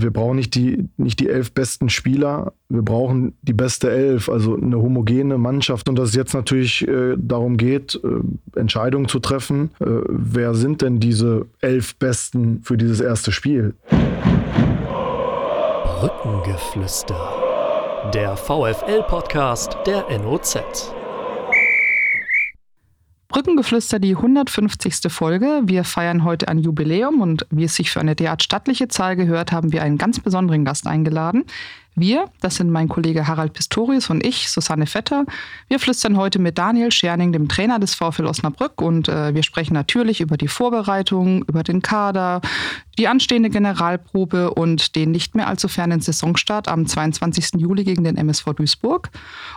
wir brauchen nicht die, nicht die elf besten Spieler, wir brauchen die beste Elf, also eine homogene Mannschaft. Und dass es jetzt natürlich äh, darum geht, äh, Entscheidungen zu treffen. Äh, wer sind denn diese elf Besten für dieses erste Spiel? Brückengeflüster. Der VFL-Podcast der NOZ. Brückengeflüster, die 150. Folge. Wir feiern heute ein Jubiläum und wie es sich für eine derart stattliche Zahl gehört, haben wir einen ganz besonderen Gast eingeladen. Wir, das sind mein Kollege Harald Pistorius und ich, Susanne Vetter. Wir flüstern heute mit Daniel Scherning, dem Trainer des VfL Osnabrück, und äh, wir sprechen natürlich über die Vorbereitung, über den Kader, die anstehende Generalprobe und den nicht mehr allzu fernen Saisonstart am 22. Juli gegen den MSV Duisburg.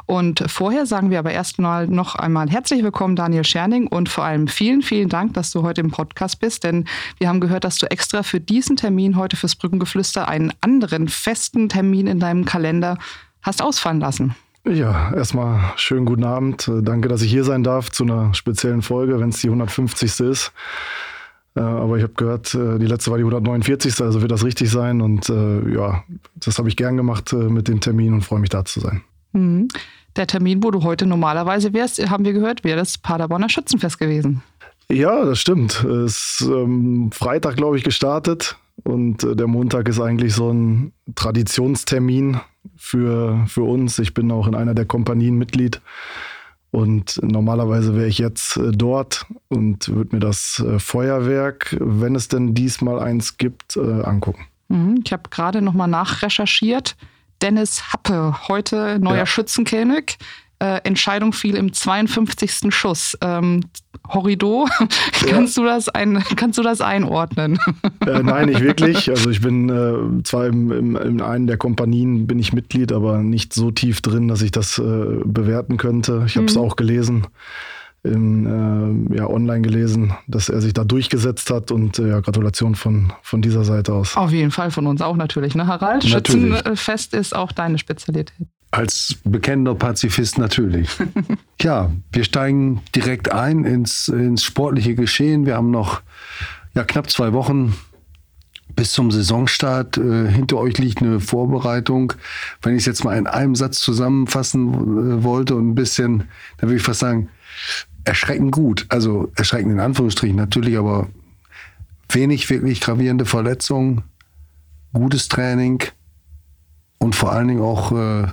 Und vorher sagen wir aber erstmal noch einmal herzlich willkommen, Daniel Scherning, und vor allem vielen, vielen Dank, dass du heute im Podcast bist, denn wir haben gehört, dass du extra für diesen Termin heute fürs Brückengeflüster einen anderen festen Termin in deinem deinem Kalender hast ausfallen lassen. Ja, erstmal schönen guten Abend. Danke, dass ich hier sein darf zu einer speziellen Folge, wenn es die 150. ist. Äh, aber ich habe gehört, äh, die letzte war die 149. Also wird das richtig sein. Und äh, ja, das habe ich gern gemacht mit dem Termin und freue mich da zu sein. Mhm. Der Termin, wo du heute normalerweise wärst, haben wir gehört, wäre das Paderborner Schützenfest gewesen. Ja, das stimmt. Es ist ähm, Freitag, glaube ich, gestartet. Und äh, der Montag ist eigentlich so ein Traditionstermin für, für uns. Ich bin auch in einer der Kompanien Mitglied. Und normalerweise wäre ich jetzt äh, dort und würde mir das äh, Feuerwerk, wenn es denn diesmal eins gibt, angucken. Mhm, ich habe gerade nochmal nachrecherchiert. Dennis Happe, heute neuer ja. Schützenkönig äh, Entscheidung fiel im 52. Schuss. Ähm, Horrido, ja. kannst, du das ein, kannst du das einordnen? Äh, nein, nicht wirklich. Also ich bin äh, zwar im, im, in einen der Kompanien bin ich Mitglied, aber nicht so tief drin, dass ich das äh, bewerten könnte. Ich habe es mhm. auch gelesen in, äh, ja, online gelesen, dass er sich da durchgesetzt hat und äh, ja, Gratulation von, von dieser Seite aus. Auf jeden Fall von uns auch natürlich, ne, Harald? Natürlich. Schützenfest ist auch deine Spezialität. Als bekennender Pazifist natürlich. ja, wir steigen direkt ein ins, ins sportliche Geschehen. Wir haben noch ja, knapp zwei Wochen bis zum Saisonstart. Äh, hinter euch liegt eine Vorbereitung. Wenn ich es jetzt mal in einem Satz zusammenfassen äh, wollte und ein bisschen, dann würde ich fast sagen, erschreckend gut. Also erschreckend in Anführungsstrichen natürlich, aber wenig wirklich gravierende Verletzungen, gutes Training und vor allen Dingen auch äh,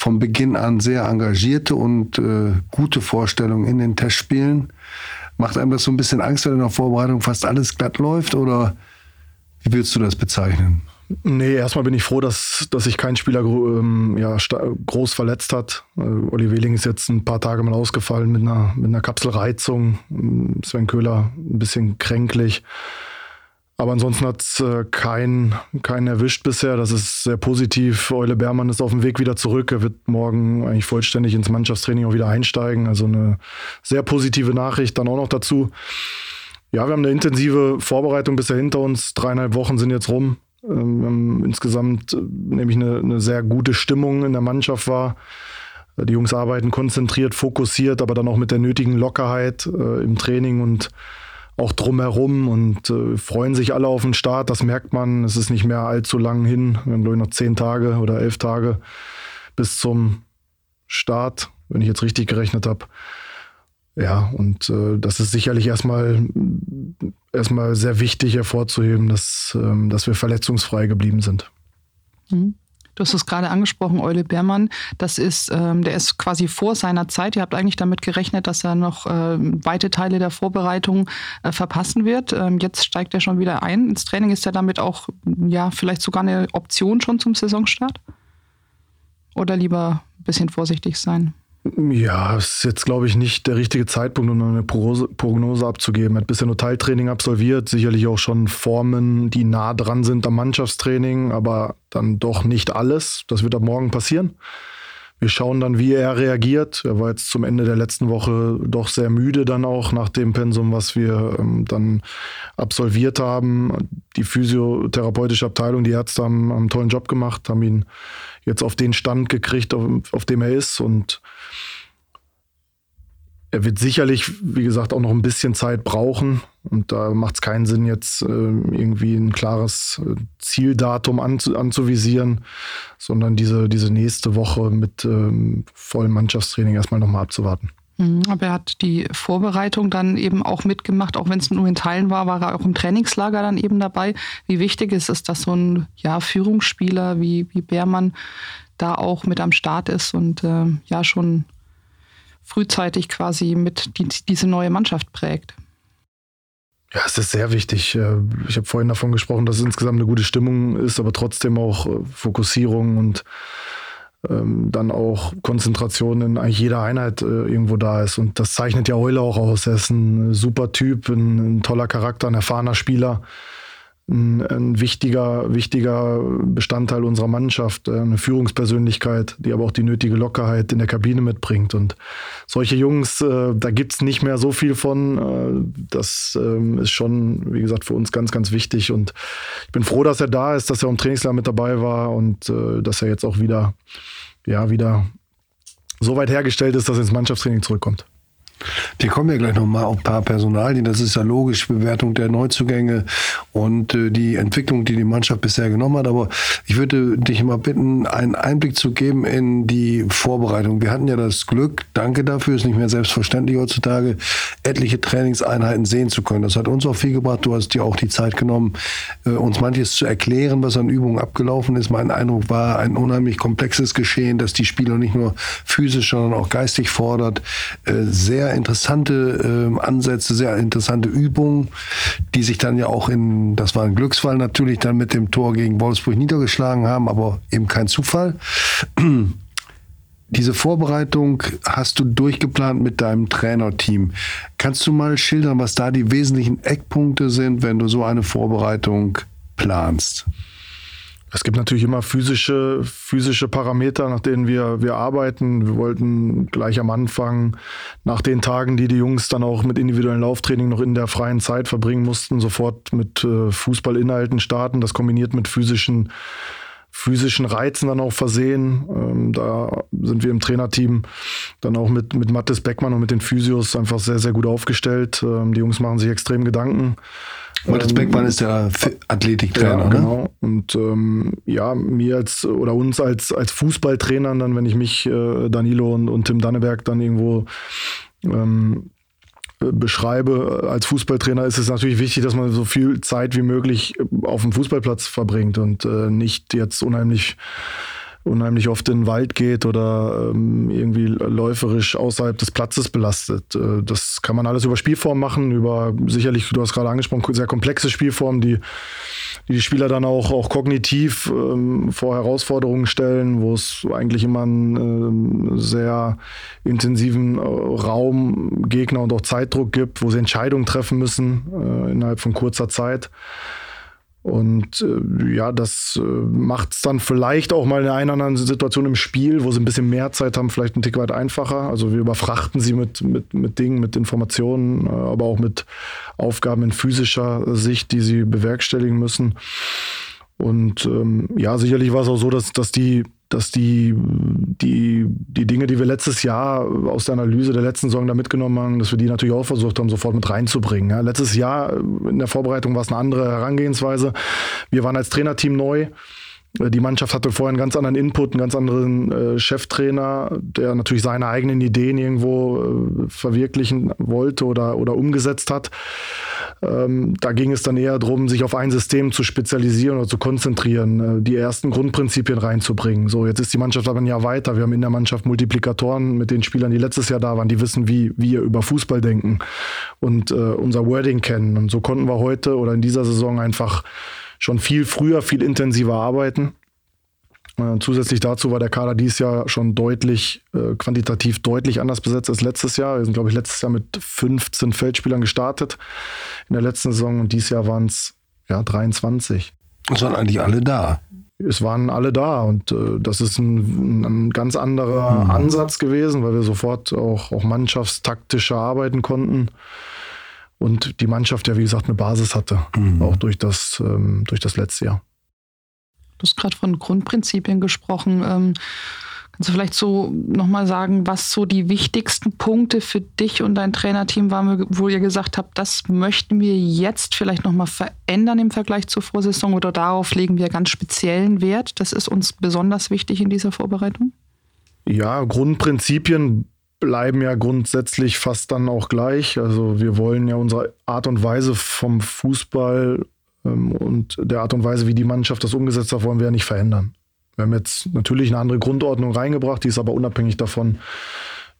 von Beginn an sehr engagierte und äh, gute Vorstellungen in den Testspielen. Macht einem das so ein bisschen Angst, wenn in der Vorbereitung fast alles glatt läuft oder wie würdest du das bezeichnen? Nee, erstmal bin ich froh, dass, dass sich kein Spieler ähm, ja, groß verletzt hat. Äh, Olli Wehling ist jetzt ein paar Tage mal ausgefallen mit einer, mit einer Kapselreizung. Sven Köhler ein bisschen kränklich. Aber ansonsten hat es äh, keinen kein erwischt bisher. Das ist sehr positiv. Eule Bermann ist auf dem Weg wieder zurück. Er wird morgen eigentlich vollständig ins Mannschaftstraining auch wieder einsteigen. Also eine sehr positive Nachricht dann auch noch dazu. Ja, wir haben eine intensive Vorbereitung bisher hinter uns. Dreieinhalb Wochen sind jetzt rum. Ähm, insgesamt äh, nämlich eine, eine sehr gute Stimmung in der Mannschaft war. Die Jungs arbeiten konzentriert, fokussiert, aber dann auch mit der nötigen Lockerheit äh, im Training und auch drumherum und äh, freuen sich alle auf den Start. Das merkt man. Es ist nicht mehr allzu lang hin. Wir haben, glaube ich, noch zehn Tage oder elf Tage bis zum Start, wenn ich jetzt richtig gerechnet habe. Ja, und äh, das ist sicherlich erstmal, erstmal sehr wichtig hervorzuheben, dass, ähm, dass wir verletzungsfrei geblieben sind. Mhm. Du hast es gerade angesprochen, Eule Beermann. Das ist, ähm, der ist quasi vor seiner Zeit. Ihr habt eigentlich damit gerechnet, dass er noch äh, weite Teile der Vorbereitung äh, verpassen wird. Ähm, jetzt steigt er schon wieder ein ins Training. Ist er damit auch, ja, vielleicht sogar eine Option schon zum Saisonstart? Oder lieber ein bisschen vorsichtig sein? Ja, ist jetzt, glaube ich, nicht der richtige Zeitpunkt, um eine Prognose abzugeben. Er hat bisher nur Teiltraining absolviert, sicherlich auch schon Formen, die nah dran sind am Mannschaftstraining, aber dann doch nicht alles. Das wird ab morgen passieren. Wir schauen dann, wie er reagiert. Er war jetzt zum Ende der letzten Woche doch sehr müde dann auch nach dem Pensum, was wir ähm, dann absolviert haben. Die physiotherapeutische Abteilung, die Ärzte haben, haben einen tollen Job gemacht, haben ihn jetzt auf den Stand gekriegt, auf, auf dem er ist und er wird sicherlich, wie gesagt, auch noch ein bisschen Zeit brauchen. Und da macht es keinen Sinn, jetzt äh, irgendwie ein klares äh, Zieldatum anzu anzuvisieren, sondern diese, diese nächste Woche mit ähm, vollem Mannschaftstraining erstmal nochmal abzuwarten. Mhm, aber er hat die Vorbereitung dann eben auch mitgemacht, auch wenn es nur in Teilen war, war er auch im Trainingslager dann eben dabei. Wie wichtig ist es, dass so ein ja, Führungsspieler wie, wie Beermann da auch mit am Start ist und äh, ja schon frühzeitig quasi mit die, diese neue Mannschaft prägt. Ja, es ist sehr wichtig. Äh, ich habe vorhin davon gesprochen, dass es insgesamt eine gute Stimmung ist, aber trotzdem auch äh, Fokussierung und ähm, dann auch Konzentration in eigentlich jeder Einheit äh, irgendwo da ist. Und das zeichnet ja Eule auch aus. Er ist ein super Typ, ein, ein toller Charakter, ein erfahrener Spieler ein, ein, wichtiger, wichtiger Bestandteil unserer Mannschaft, äh, eine Führungspersönlichkeit, die aber auch die nötige Lockerheit in der Kabine mitbringt. Und solche Jungs, äh, da gibt's nicht mehr so viel von. Äh, das ähm, ist schon, wie gesagt, für uns ganz, ganz wichtig. Und ich bin froh, dass er da ist, dass er im Trainingslager mit dabei war und äh, dass er jetzt auch wieder, ja, wieder so weit hergestellt ist, dass er ins Mannschaftstraining zurückkommt. Wir kommen ja gleich nochmal auf ein paar Personalien. Das ist ja logisch, Bewertung der Neuzugänge und äh, die Entwicklung, die die Mannschaft bisher genommen hat. Aber ich würde dich mal bitten, einen Einblick zu geben in die Vorbereitung. Wir hatten ja das Glück, danke dafür, ist nicht mehr selbstverständlich heutzutage, etliche Trainingseinheiten sehen zu können. Das hat uns auch viel gebracht. Du hast dir auch die Zeit genommen, äh, uns manches zu erklären, was an Übungen abgelaufen ist. Mein Eindruck war ein unheimlich komplexes Geschehen, das die Spieler nicht nur physisch, sondern auch geistig fordert. Äh, sehr interessante äh, Ansätze, sehr interessante Übungen, die sich dann ja auch in, das war ein Glücksfall natürlich, dann mit dem Tor gegen Wolfsburg niedergeschlagen haben, aber eben kein Zufall. Diese Vorbereitung hast du durchgeplant mit deinem Trainerteam. Kannst du mal schildern, was da die wesentlichen Eckpunkte sind, wenn du so eine Vorbereitung planst? Es gibt natürlich immer physische, physische Parameter, nach denen wir, wir arbeiten. Wir wollten gleich am Anfang, nach den Tagen, die die Jungs dann auch mit individuellem Lauftraining noch in der freien Zeit verbringen mussten, sofort mit äh, Fußballinhalten starten. Das kombiniert mit physischen, physischen Reizen dann auch versehen. Ähm, da sind wir im Trainerteam dann auch mit, mit Mathis Beckmann und mit den Physios einfach sehr, sehr gut aufgestellt. Ähm, die Jungs machen sich extrem Gedanken Matthias Beckmann ist der Athletiktrainer, ja, genau. Ne? Und ähm, ja, mir als oder uns als, als Fußballtrainern, dann, wenn ich mich, äh, Danilo und, und Tim Danneberg dann irgendwo ähm, beschreibe als Fußballtrainer, ist es natürlich wichtig, dass man so viel Zeit wie möglich auf dem Fußballplatz verbringt und äh, nicht jetzt unheimlich unheimlich oft in den Wald geht oder ähm, irgendwie läuferisch außerhalb des Platzes belastet. Äh, das kann man alles über Spielformen machen, über sicherlich, du hast gerade angesprochen, sehr komplexe Spielformen, die die, die Spieler dann auch, auch kognitiv ähm, vor Herausforderungen stellen, wo es eigentlich immer einen äh, sehr intensiven äh, Raum, Gegner und auch Zeitdruck gibt, wo sie Entscheidungen treffen müssen äh, innerhalb von kurzer Zeit. Und äh, ja, das äh, macht es dann vielleicht auch mal in einer anderen Situation im Spiel, wo sie ein bisschen mehr Zeit haben, vielleicht ein Tick weit einfacher. Also wir überfrachten sie mit, mit, mit Dingen, mit Informationen, äh, aber auch mit Aufgaben in physischer Sicht, die sie bewerkstelligen müssen. Und ähm, ja, sicherlich war es auch so, dass, dass die dass die, die, die Dinge, die wir letztes Jahr aus der Analyse der letzten Saison da mitgenommen haben, dass wir die natürlich auch versucht haben, sofort mit reinzubringen. Ja, letztes Jahr in der Vorbereitung war es eine andere Herangehensweise. Wir waren als Trainerteam neu. Die Mannschaft hatte vorher einen ganz anderen Input, einen ganz anderen äh, Cheftrainer, der natürlich seine eigenen Ideen irgendwo äh, verwirklichen wollte oder, oder umgesetzt hat. Ähm, da ging es dann eher darum, sich auf ein System zu spezialisieren oder zu konzentrieren, äh, die ersten Grundprinzipien reinzubringen. So, jetzt ist die Mannschaft aber ein Jahr weiter. Wir haben in der Mannschaft Multiplikatoren mit den Spielern, die letztes Jahr da waren, die wissen, wie wir über Fußball denken und äh, unser Wording kennen. Und so konnten wir heute oder in dieser Saison einfach schon viel früher, viel intensiver arbeiten. Äh, zusätzlich dazu war der Kader dieses Jahr schon deutlich, äh, quantitativ deutlich anders besetzt als letztes Jahr. Wir sind, glaube ich, letztes Jahr mit 15 Feldspielern gestartet in der letzten Saison und dieses Jahr waren es ja, 23. Es waren eigentlich alle da. Es waren alle da und äh, das ist ein, ein ganz anderer mhm. Ansatz gewesen, weil wir sofort auch, auch mannschaftstaktischer arbeiten konnten und die Mannschaft ja, wie gesagt, eine Basis hatte, mhm. auch durch das, ähm, durch das letzte Jahr. Du hast gerade von Grundprinzipien gesprochen. Ähm, Kannst du vielleicht so nochmal sagen, was so die wichtigsten Punkte für dich und dein Trainerteam waren, wo ihr gesagt habt, das möchten wir jetzt vielleicht nochmal verändern im Vergleich zur Vorsaison oder darauf legen wir ganz speziellen Wert? Das ist uns besonders wichtig in dieser Vorbereitung? Ja, Grundprinzipien bleiben ja grundsätzlich fast dann auch gleich. Also wir wollen ja unsere Art und Weise vom Fußball ähm, und der Art und Weise, wie die Mannschaft das umgesetzt hat, wollen wir ja nicht verändern. Wir haben jetzt natürlich eine andere Grundordnung reingebracht, die ist aber unabhängig davon,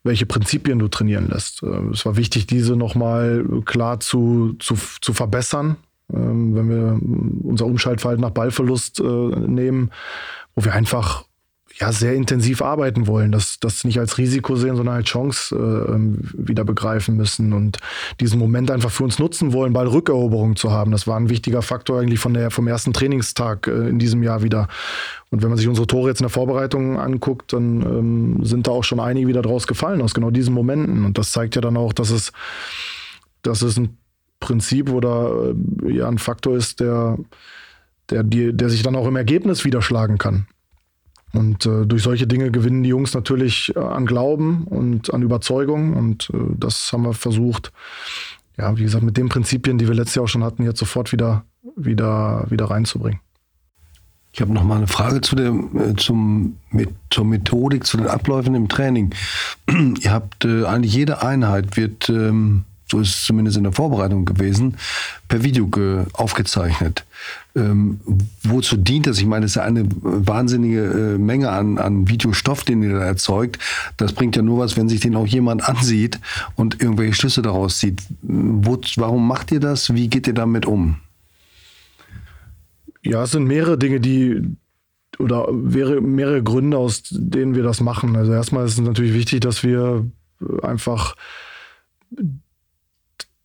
welche Prinzipien du trainieren lässt. Äh, es war wichtig, diese nochmal klar zu, zu, zu verbessern. Ähm, wenn wir unser Umschaltverhalten nach Ballverlust äh, nehmen, wo wir einfach ja, sehr intensiv arbeiten wollen, das, das nicht als Risiko sehen, sondern als Chance äh, ähm, wieder begreifen müssen und diesen Moment einfach für uns nutzen wollen, Ballrückeroberung zu haben. Das war ein wichtiger Faktor eigentlich von der, vom ersten Trainingstag äh, in diesem Jahr wieder. Und wenn man sich unsere Tore jetzt in der Vorbereitung anguckt, dann ähm, sind da auch schon einige wieder draus gefallen aus genau diesen Momenten. Und das zeigt ja dann auch, dass es, dass es ein Prinzip oder äh, ja, ein Faktor ist, der, der, der sich dann auch im Ergebnis widerschlagen kann. Und äh, durch solche Dinge gewinnen die Jungs natürlich äh, an Glauben und an Überzeugung. Und äh, das haben wir versucht, ja, wie gesagt, mit den Prinzipien, die wir letztes Jahr auch schon hatten, jetzt sofort wieder, wieder, wieder reinzubringen. Ich habe noch mal eine Frage zu der, äh, zum, mit, zur Methodik, zu den Abläufen im Training. Ihr habt äh, eigentlich jede Einheit wird ähm, so ist es zumindest in der Vorbereitung gewesen, per Video aufgezeichnet. Ähm, wozu dient das? Ich meine, es ist ja eine wahnsinnige äh, Menge an, an Videostoff, den ihr da erzeugt. Das bringt ja nur was, wenn sich den auch jemand ansieht und irgendwelche Schlüsse daraus zieht. Wo, warum macht ihr das? Wie geht ihr damit um? Ja, es sind mehrere Dinge, die oder wäre mehrere Gründe, aus denen wir das machen. Also erstmal ist es natürlich wichtig, dass wir einfach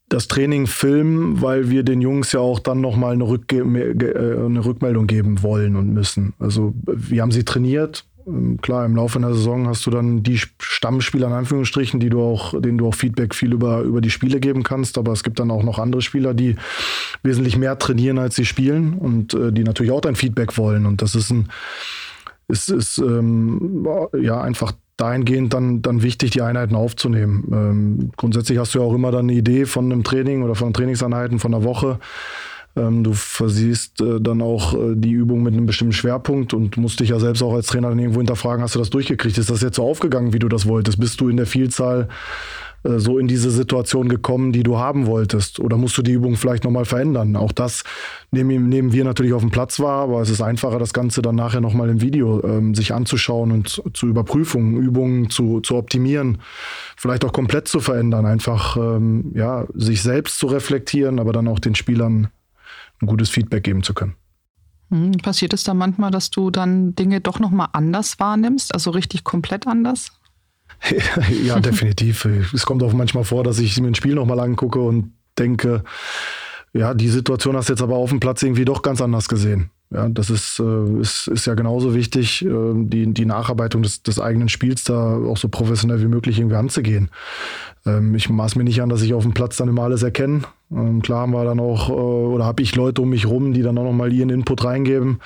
das Training filmen, weil wir den Jungs ja auch dann nochmal eine, Rückge äh, eine Rückmeldung geben wollen und müssen. Also wir haben sie trainiert. Ähm, klar, im Laufe einer Saison hast du dann die Stammspieler in Anführungsstrichen, die du auch, denen du auch Feedback viel über, über die Spiele geben kannst. Aber es gibt dann auch noch andere Spieler, die wesentlich mehr trainieren, als sie spielen und äh, die natürlich auch dein Feedback wollen. Und das ist ein, ist, ist ähm, ja einfach dahingehend dann, dann wichtig, die Einheiten aufzunehmen. Ähm, grundsätzlich hast du ja auch immer dann eine Idee von einem Training oder von Trainingseinheiten von einer Woche. Ähm, du versiehst äh, dann auch äh, die Übung mit einem bestimmten Schwerpunkt und musst dich ja selbst auch als Trainer dann irgendwo hinterfragen, hast du das durchgekriegt? Ist das jetzt so aufgegangen, wie du das wolltest? Bist du in der Vielzahl so in diese Situation gekommen, die du haben wolltest? Oder musst du die Übung vielleicht nochmal verändern? Auch das nehmen, nehmen wir natürlich auf dem Platz wahr, aber es ist einfacher, das Ganze dann nachher nochmal im Video ähm, sich anzuschauen und zu Überprüfungen, Übungen zu, zu optimieren, vielleicht auch komplett zu verändern, einfach ähm, ja, sich selbst zu reflektieren, aber dann auch den Spielern ein gutes Feedback geben zu können. Hm, passiert es da manchmal, dass du dann Dinge doch nochmal anders wahrnimmst, also richtig komplett anders? Ja, definitiv. es kommt auch manchmal vor, dass ich mir ein Spiel nochmal angucke und denke, ja, die Situation hast du jetzt aber auf dem Platz irgendwie doch ganz anders gesehen. Ja, das ist, äh, ist, ist ja genauso wichtig, äh, die, die Nacharbeitung des, des eigenen Spiels da auch so professionell wie möglich irgendwie anzugehen. Ähm, ich maß mir nicht an, dass ich auf dem Platz dann immer alles erkenne. Ähm, klar haben wir dann auch, äh, oder habe ich Leute um mich rum, die dann auch nochmal ihren Input reingeben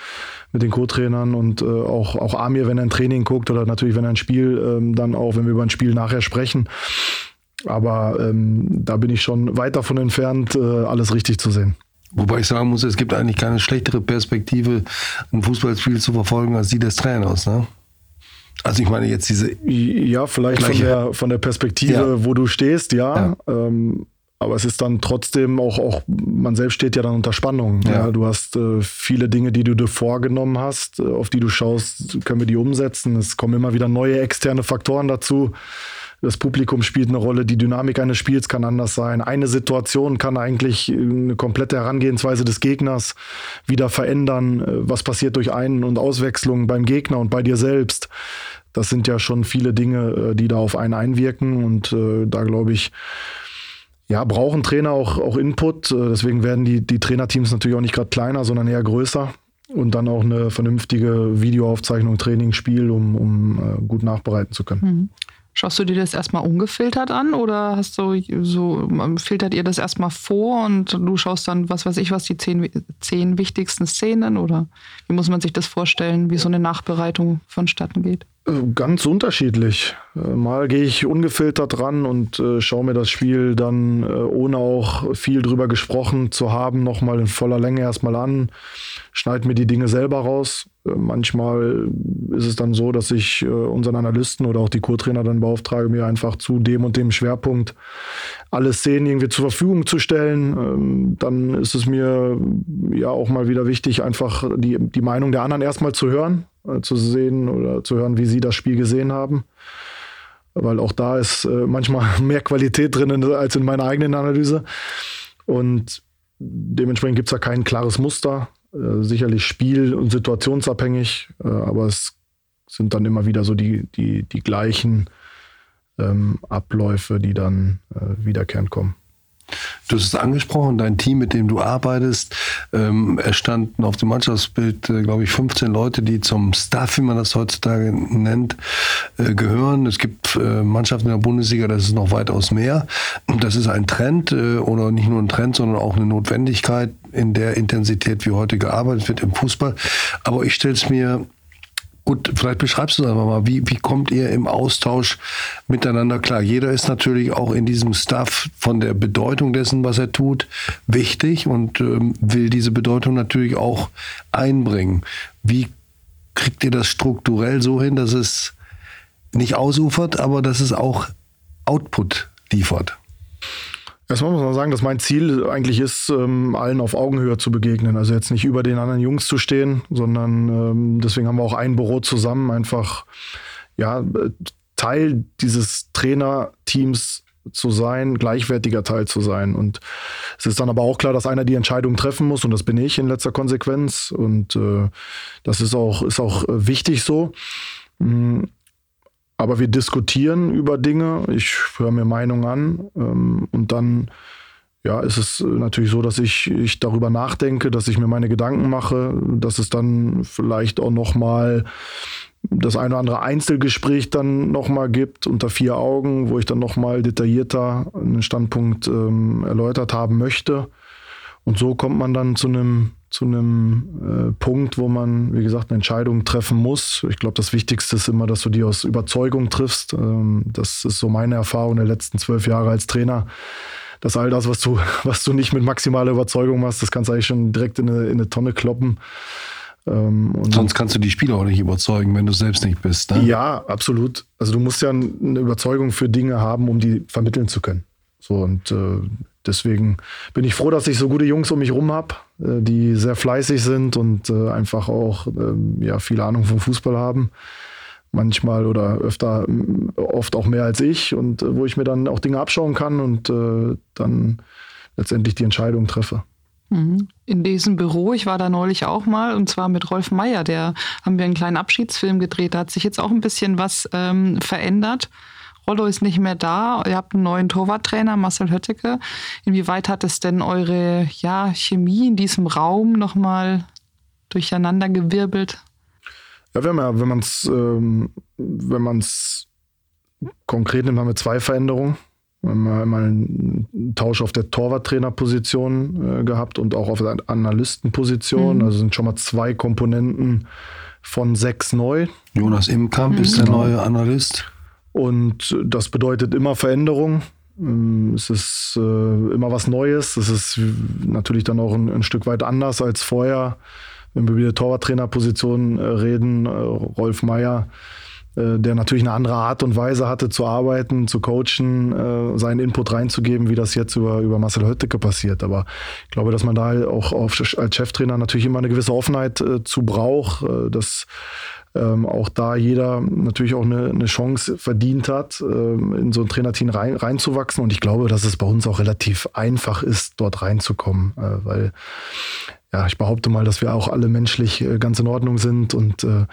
mit den Co-Trainern und äh, auch, auch Amir, wenn er ein Training guckt oder natürlich, wenn er ein Spiel, ähm, dann auch, wenn wir über ein Spiel nachher sprechen. Aber ähm, da bin ich schon weit davon entfernt, äh, alles richtig zu sehen. Wobei ich sagen muss, es gibt eigentlich keine schlechtere Perspektive, ein Fußballspiel zu verfolgen, als die des Trainers. Ne? Also ich meine jetzt diese. Ja, vielleicht von der, von der Perspektive, ja. wo du stehst, ja. ja. Ähm, aber es ist dann trotzdem auch, auch, man selbst steht ja dann unter Spannung. Ja. ja du hast äh, viele Dinge, die du dir vorgenommen hast, äh, auf die du schaust, können wir die umsetzen. Es kommen immer wieder neue externe Faktoren dazu. Das Publikum spielt eine Rolle, die Dynamik eines Spiels kann anders sein. Eine Situation kann eigentlich eine komplette Herangehensweise des Gegners wieder verändern. Was passiert durch Ein- und Auswechslungen beim Gegner und bei dir selbst? Das sind ja schon viele Dinge, die da auf einen einwirken und äh, da glaube ich, ja, brauchen Trainer auch, auch Input. Deswegen werden die, die Trainerteams natürlich auch nicht gerade kleiner, sondern eher größer. Und dann auch eine vernünftige Videoaufzeichnung, Training, Spiel, um, um äh, gut nachbereiten zu können. Mhm. Schaust du dir das erstmal ungefiltert an oder hast du so, filtert ihr das erstmal vor und du schaust dann, was weiß ich, was die zehn, zehn wichtigsten Szenen oder wie muss man sich das vorstellen, wie so eine Nachbereitung vonstatten geht? Ganz unterschiedlich. Äh, mal gehe ich ungefiltert ran und äh, schaue mir das Spiel dann, äh, ohne auch viel drüber gesprochen zu haben, nochmal in voller Länge erstmal an, schneide mir die Dinge selber raus. Äh, manchmal ist es dann so, dass ich äh, unseren Analysten oder auch die Co-Trainer dann beauftrage, mir einfach zu dem und dem Schwerpunkt alle Szenen irgendwie zur Verfügung zu stellen. Ähm, dann ist es mir ja auch mal wieder wichtig, einfach die, die Meinung der anderen erstmal zu hören äh, zu sehen oder zu hören, wie sie das Spiel gesehen haben. Weil auch da ist äh, manchmal mehr Qualität drin als in meiner eigenen Analyse. Und dementsprechend gibt es da kein klares Muster. Äh, sicherlich spiel- und situationsabhängig, äh, aber es sind dann immer wieder so die, die, die gleichen ähm, Abläufe, die dann äh, wiederkehrend kommen. Du hast es angesprochen, dein Team, mit dem du arbeitest, ähm, es standen auf dem Mannschaftsbild, äh, glaube ich, 15 Leute, die zum Staff, wie man das heutzutage nennt, äh, gehören. Es gibt äh, Mannschaften in der Bundesliga, das ist noch weitaus mehr. Das ist ein Trend äh, oder nicht nur ein Trend, sondern auch eine Notwendigkeit in der Intensität, wie heute gearbeitet wird im Fußball. Aber ich stelle es mir Gut, vielleicht beschreibst du es einfach mal. Wie, wie kommt ihr im Austausch miteinander klar? Jeder ist natürlich auch in diesem Stuff von der Bedeutung dessen, was er tut, wichtig und ähm, will diese Bedeutung natürlich auch einbringen. Wie kriegt ihr das strukturell so hin, dass es nicht ausufert, aber dass es auch Output liefert? Erstmal muss man sagen, dass mein Ziel eigentlich ist, ähm, allen auf Augenhöhe zu begegnen. Also jetzt nicht über den anderen Jungs zu stehen, sondern ähm, deswegen haben wir auch ein Büro zusammen, einfach ja, Teil dieses Trainerteams zu sein, gleichwertiger Teil zu sein. Und es ist dann aber auch klar, dass einer die Entscheidung treffen muss und das bin ich in letzter Konsequenz. Und äh, das ist auch, ist auch äh, wichtig so. Mhm. Aber wir diskutieren über Dinge, ich höre mir Meinungen an ähm, und dann ja, ist es natürlich so, dass ich, ich darüber nachdenke, dass ich mir meine Gedanken mache, dass es dann vielleicht auch nochmal das eine oder andere Einzelgespräch dann nochmal gibt unter vier Augen, wo ich dann nochmal detaillierter einen Standpunkt ähm, erläutert haben möchte. Und so kommt man dann zu einem zu einem äh, Punkt, wo man, wie gesagt, eine Entscheidung treffen muss. Ich glaube, das Wichtigste ist immer, dass du die aus Überzeugung triffst. Ähm, das ist so meine Erfahrung der letzten zwölf Jahre als Trainer. Dass all das, was du, was du nicht mit maximaler Überzeugung machst, das kannst du eigentlich schon direkt in eine, in eine Tonne kloppen. Ähm, Sonst kannst du die Spieler auch nicht überzeugen, wenn du selbst nicht bist. Ne? Ja, absolut. Also du musst ja eine Überzeugung für Dinge haben, um die vermitteln zu können. So und äh, deswegen bin ich froh, dass ich so gute Jungs um mich rum habe, äh, die sehr fleißig sind und äh, einfach auch ähm, ja, viel Ahnung vom Fußball haben. Manchmal oder öfter, oft auch mehr als ich und äh, wo ich mir dann auch Dinge abschauen kann und dann letztendlich die Entscheidung treffe. Mhm. In diesem Büro, ich war da neulich auch mal, und zwar mit Rolf Meyer, der haben wir einen kleinen Abschiedsfilm gedreht. Da hat sich jetzt auch ein bisschen was ähm, verändert. Rollo ist nicht mehr da. Ihr habt einen neuen Torwarttrainer, Marcel Hötteke. Inwieweit hat es denn eure ja, Chemie in diesem Raum nochmal durcheinander gewirbelt? Ja, wir haben ja, wenn man es ähm, wenn man's konkret nimmt, haben wir zwei Veränderungen. Wir haben einmal einen Tausch auf der Torwarttrainerposition äh, gehabt und auch auf der Analystenposition. Mhm. Also sind schon mal zwei Komponenten von sechs neu. Jonas Imkamp mhm. ist der neue Analyst. Und das bedeutet immer Veränderung. Ähm, es ist äh, immer was Neues. Es ist natürlich dann auch ein, ein, Stück weit anders als vorher. Wenn wir über die Torwarttrainerposition äh, reden, äh, Rolf Meyer, der natürlich eine andere Art und Weise hatte zu arbeiten, zu coachen, seinen Input reinzugeben, wie das jetzt über, über Marcel Hötteke passiert. Aber ich glaube, dass man da auch auf, als Cheftrainer natürlich immer eine gewisse Offenheit zu braucht, dass ähm, auch da jeder natürlich auch eine, eine Chance verdient hat, ähm, in so ein Trainerteam rein, reinzuwachsen. Und ich glaube, dass es bei uns auch relativ einfach ist, dort reinzukommen, äh, weil ja, ich behaupte mal, dass wir auch alle menschlich äh, ganz in Ordnung sind und äh,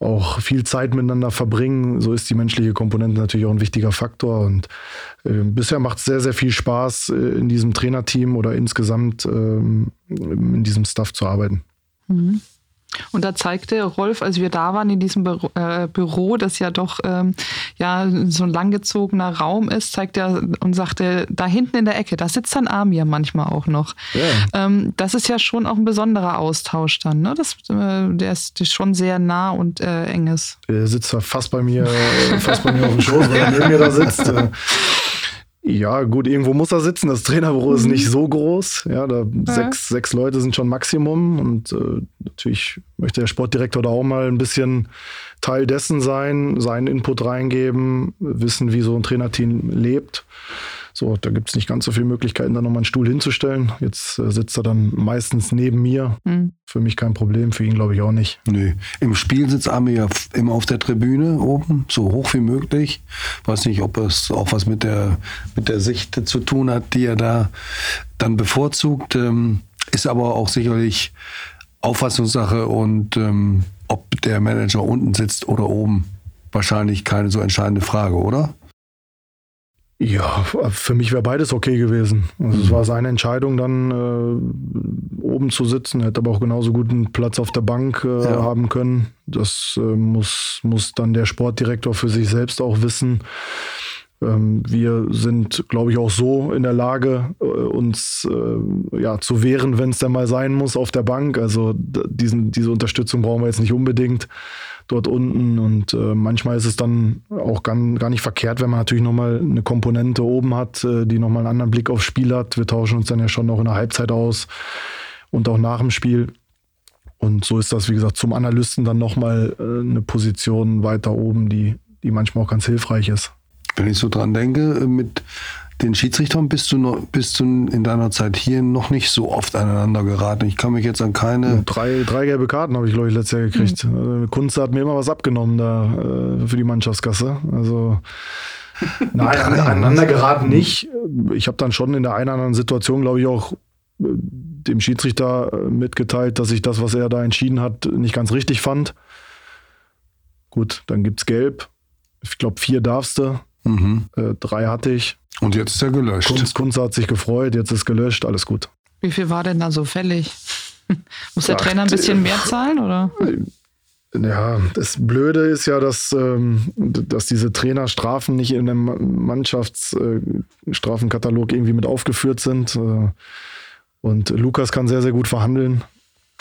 auch viel Zeit miteinander verbringen. So ist die menschliche Komponente natürlich auch ein wichtiger Faktor. Und äh, bisher macht es sehr, sehr viel Spaß, äh, in diesem Trainerteam oder insgesamt ähm, in diesem Staff zu arbeiten. Mhm. Und da zeigte Rolf, als wir da waren in diesem Büro, äh, Büro das ja doch ähm, ja, so ein langgezogener Raum ist, zeigt er und sagte, da hinten in der Ecke, da sitzt dann Amir manchmal auch noch. Ja. Ähm, das ist ja schon auch ein besonderer Austausch dann. Ne? Das, äh, der ist schon sehr nah und äh, eng ist. Der sitzt fast bei mir, fast bei mir auf dem Schoß, weil er neben mir da sitzt. Ja, gut, irgendwo muss er sitzen. Das Trainerbüro ist nicht mhm. so groß. Ja, da ja. Sechs, sechs Leute sind schon Maximum. Und äh, natürlich möchte der Sportdirektor da auch mal ein bisschen Teil dessen sein, seinen Input reingeben, wissen, wie so ein Trainerteam lebt. So, da gibt es nicht ganz so viele Möglichkeiten, da nochmal einen Stuhl hinzustellen. Jetzt äh, sitzt er dann meistens neben mir. Mhm. Für mich kein Problem, für ihn glaube ich auch nicht. Nö. Im Spiel sitzt Armin ja immer auf der Tribüne oben, so hoch wie möglich. Weiß nicht, ob es auch was mit der, mit der Sicht zu tun hat, die er da dann bevorzugt. Ähm, ist aber auch sicherlich Auffassungssache und ähm, ob der Manager unten sitzt oder oben, wahrscheinlich keine so entscheidende Frage, oder? Ja, für mich wäre beides okay gewesen. Also mhm. Es war seine Entscheidung, dann äh, oben zu sitzen. Er hätte aber auch genauso gut einen Platz auf der Bank äh, ja. haben können. Das äh, muss, muss dann der Sportdirektor für sich selbst auch wissen. Ähm, wir sind, glaube ich, auch so in der Lage, äh, uns äh, ja, zu wehren, wenn es denn mal sein muss, auf der Bank. Also diesen, diese Unterstützung brauchen wir jetzt nicht unbedingt dort unten. Und äh, manchmal ist es dann auch gar, gar nicht verkehrt, wenn man natürlich nochmal eine Komponente oben hat, äh, die nochmal einen anderen Blick aufs Spiel hat. Wir tauschen uns dann ja schon noch in der Halbzeit aus und auch nach dem Spiel. Und so ist das, wie gesagt, zum Analysten dann nochmal äh, eine Position weiter oben, die, die manchmal auch ganz hilfreich ist. Wenn ich so dran denke, äh, mit den Schiedsrichtern bist du, noch, bist du in deiner Zeit hier noch nicht so oft aneinander geraten. Ich kann mich jetzt an keine. Drei, drei gelbe Karten habe ich, glaube ich, letztes Jahr gekriegt. Mhm. Kunze hat mir immer was abgenommen da äh, für die Mannschaftskasse. Also. Nein, aneinander geraten nicht. Ich habe dann schon in der einen oder anderen Situation, glaube ich, auch äh, dem Schiedsrichter äh, mitgeteilt, dass ich das, was er da entschieden hat, nicht ganz richtig fand. Gut, dann gibt es Gelb. Ich glaube, vier darfst du. Mhm. Äh, drei hatte ich. Und jetzt ist er gelöscht. Kunst, Kunst hat sich gefreut, jetzt ist gelöscht, alles gut. Wie viel war denn da so fällig? Muss der Ach, Trainer ein bisschen mehr zahlen, oder? Ja, das Blöde ist ja, dass, ähm, dass diese Trainerstrafen nicht in dem Mannschaftsstrafenkatalog irgendwie mit aufgeführt sind. Äh, und Lukas kann sehr, sehr gut verhandeln.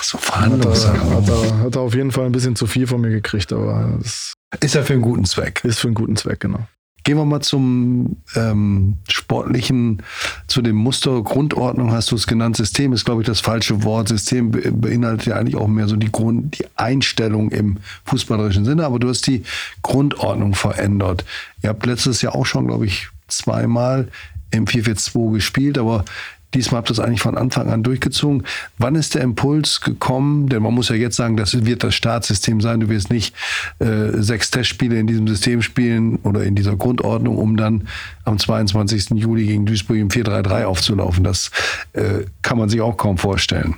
So Verhandlungs hat, er, hat, er, hat er auf jeden Fall ein bisschen zu viel von mir gekriegt, aber ist ja für einen guten Zweck. Ist für einen guten Zweck, genau. Gehen wir mal zum ähm, sportlichen, zu dem Muster Grundordnung, hast du es genannt. System ist, glaube ich, das falsche Wort. System beinhaltet ja eigentlich auch mehr so die Grund, die Einstellung im fußballerischen Sinne, aber du hast die Grundordnung verändert. Ihr habt letztes Jahr auch schon, glaube ich, zweimal im 4-4-2 gespielt, aber Diesmal habt ihr es eigentlich von Anfang an durchgezogen. Wann ist der Impuls gekommen? Denn man muss ja jetzt sagen, das wird das Startsystem sein. Du wirst nicht äh, sechs Testspiele in diesem System spielen oder in dieser Grundordnung, um dann am 22. Juli gegen Duisburg im 4-3-3 aufzulaufen. Das äh, kann man sich auch kaum vorstellen.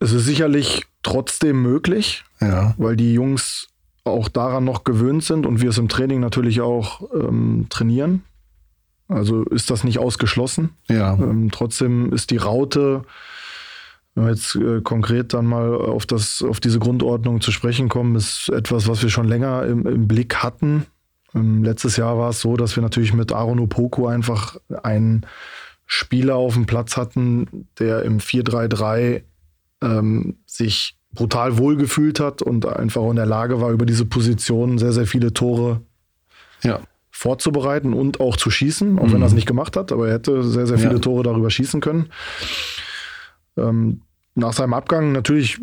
Es ist sicherlich trotzdem möglich, ja. weil die Jungs auch daran noch gewöhnt sind und wir es im Training natürlich auch ähm, trainieren. Also ist das nicht ausgeschlossen. Ja. Ähm, trotzdem ist die Raute, wenn wir jetzt äh, konkret dann mal auf, das, auf diese Grundordnung zu sprechen kommen, ist etwas, was wir schon länger im, im Blick hatten. Ähm, letztes Jahr war es so, dass wir natürlich mit Aaron Opoku einfach einen Spieler auf dem Platz hatten, der im 4-3-3 ähm, sich brutal wohlgefühlt hat und einfach in der Lage war, über diese Position sehr, sehr viele Tore ja vorzubereiten und auch zu schießen, auch mhm. wenn er es nicht gemacht hat, aber er hätte sehr, sehr viele ja. Tore darüber schießen können. Ähm, nach seinem Abgang natürlich,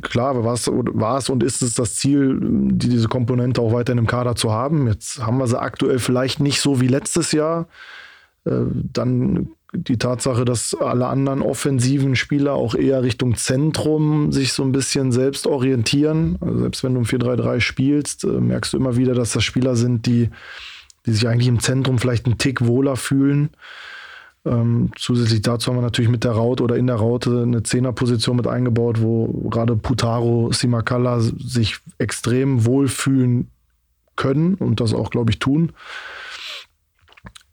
klar, war es, war es und ist es das Ziel, die, diese Komponente auch weiterhin im Kader zu haben. Jetzt haben wir sie aktuell vielleicht nicht so wie letztes Jahr. Äh, dann die Tatsache, dass alle anderen offensiven Spieler auch eher Richtung Zentrum sich so ein bisschen selbst orientieren. Also selbst wenn du im 4-3-3 spielst, äh, merkst du immer wieder, dass das Spieler sind, die die sich eigentlich im Zentrum vielleicht einen Tick wohler fühlen. Ähm, zusätzlich dazu haben wir natürlich mit der Raute oder in der Raute eine Zehnerposition mit eingebaut, wo gerade Putaro, Simakala sich extrem wohlfühlen können und das auch, glaube ich, tun.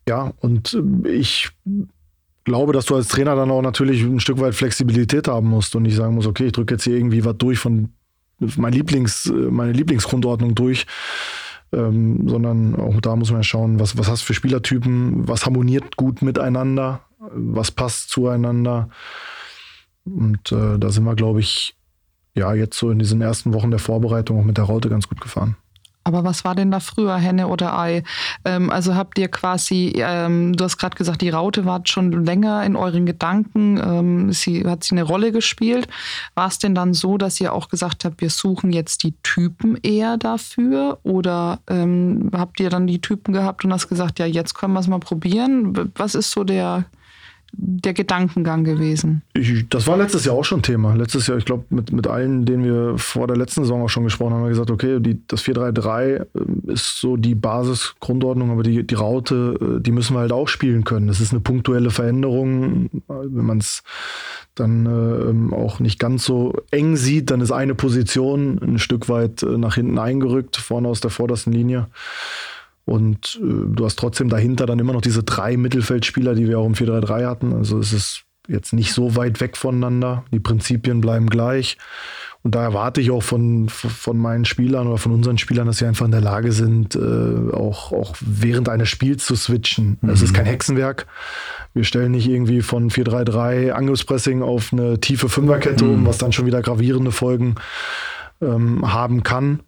Ja, und ich glaube, dass du als Trainer dann auch natürlich ein Stück weit Flexibilität haben musst und nicht sagen musst, okay, ich drücke jetzt hier irgendwie was durch von mein Lieblings, meine Lieblingsgrundordnung durch. Ähm, sondern auch da muss man ja schauen, was, was hast du für Spielertypen, was harmoniert gut miteinander, was passt zueinander. Und äh, da sind wir, glaube ich, ja, jetzt so in diesen ersten Wochen der Vorbereitung auch mit der Raute ganz gut gefahren. Aber was war denn da früher, Henne oder Ei? Ähm, also habt ihr quasi, ähm, du hast gerade gesagt, die Raute war schon länger in euren Gedanken, ähm, sie hat sie eine Rolle gespielt. War es denn dann so, dass ihr auch gesagt habt, wir suchen jetzt die Typen eher dafür? Oder ähm, habt ihr dann die Typen gehabt und hast gesagt, ja, jetzt können wir es mal probieren? Was ist so der der Gedankengang gewesen? Ich, das war letztes Jahr auch schon Thema. Letztes Jahr, ich glaube, mit, mit allen, denen wir vor der letzten Saison auch schon gesprochen haben, haben wir gesagt, okay, die, das 4-3-3 äh, ist so die Basisgrundordnung, aber die, die Raute, äh, die müssen wir halt auch spielen können. Das ist eine punktuelle Veränderung. Wenn man es dann äh, auch nicht ganz so eng sieht, dann ist eine Position ein Stück weit äh, nach hinten eingerückt, vorne aus der vordersten Linie. Und äh, du hast trotzdem dahinter dann immer noch diese drei Mittelfeldspieler, die wir auch im 4-3-3 hatten. Also es ist jetzt nicht so weit weg voneinander. Die Prinzipien bleiben gleich. Und da erwarte ich auch von, von meinen Spielern oder von unseren Spielern, dass sie einfach in der Lage sind, äh, auch, auch während eines Spiels zu switchen. Es mhm. ist kein Hexenwerk. Wir stellen nicht irgendwie von 4-3-3 Angriffspressing auf eine tiefe Fünferkette mhm. um, was dann schon wieder gravierende Folgen ähm, haben kann.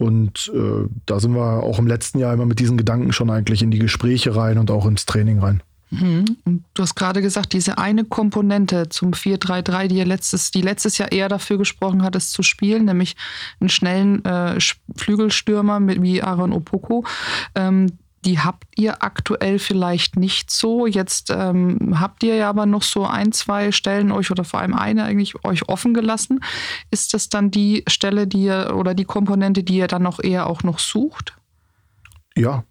Und äh, da sind wir auch im letzten Jahr immer mit diesen Gedanken schon eigentlich in die Gespräche rein und auch ins Training rein. Mhm. Du hast gerade gesagt, diese eine Komponente zum 4-3-3, die, letztes, die letztes Jahr eher dafür gesprochen hat, es zu spielen, nämlich einen schnellen äh, Flügelstürmer mit, wie Aaron Opoko. Ähm, die habt ihr aktuell vielleicht nicht so. Jetzt ähm, habt ihr ja aber noch so ein, zwei Stellen euch oder vor allem eine eigentlich euch offen gelassen. Ist das dann die Stelle, die ihr oder die Komponente, die ihr dann noch eher auch noch sucht? Ja.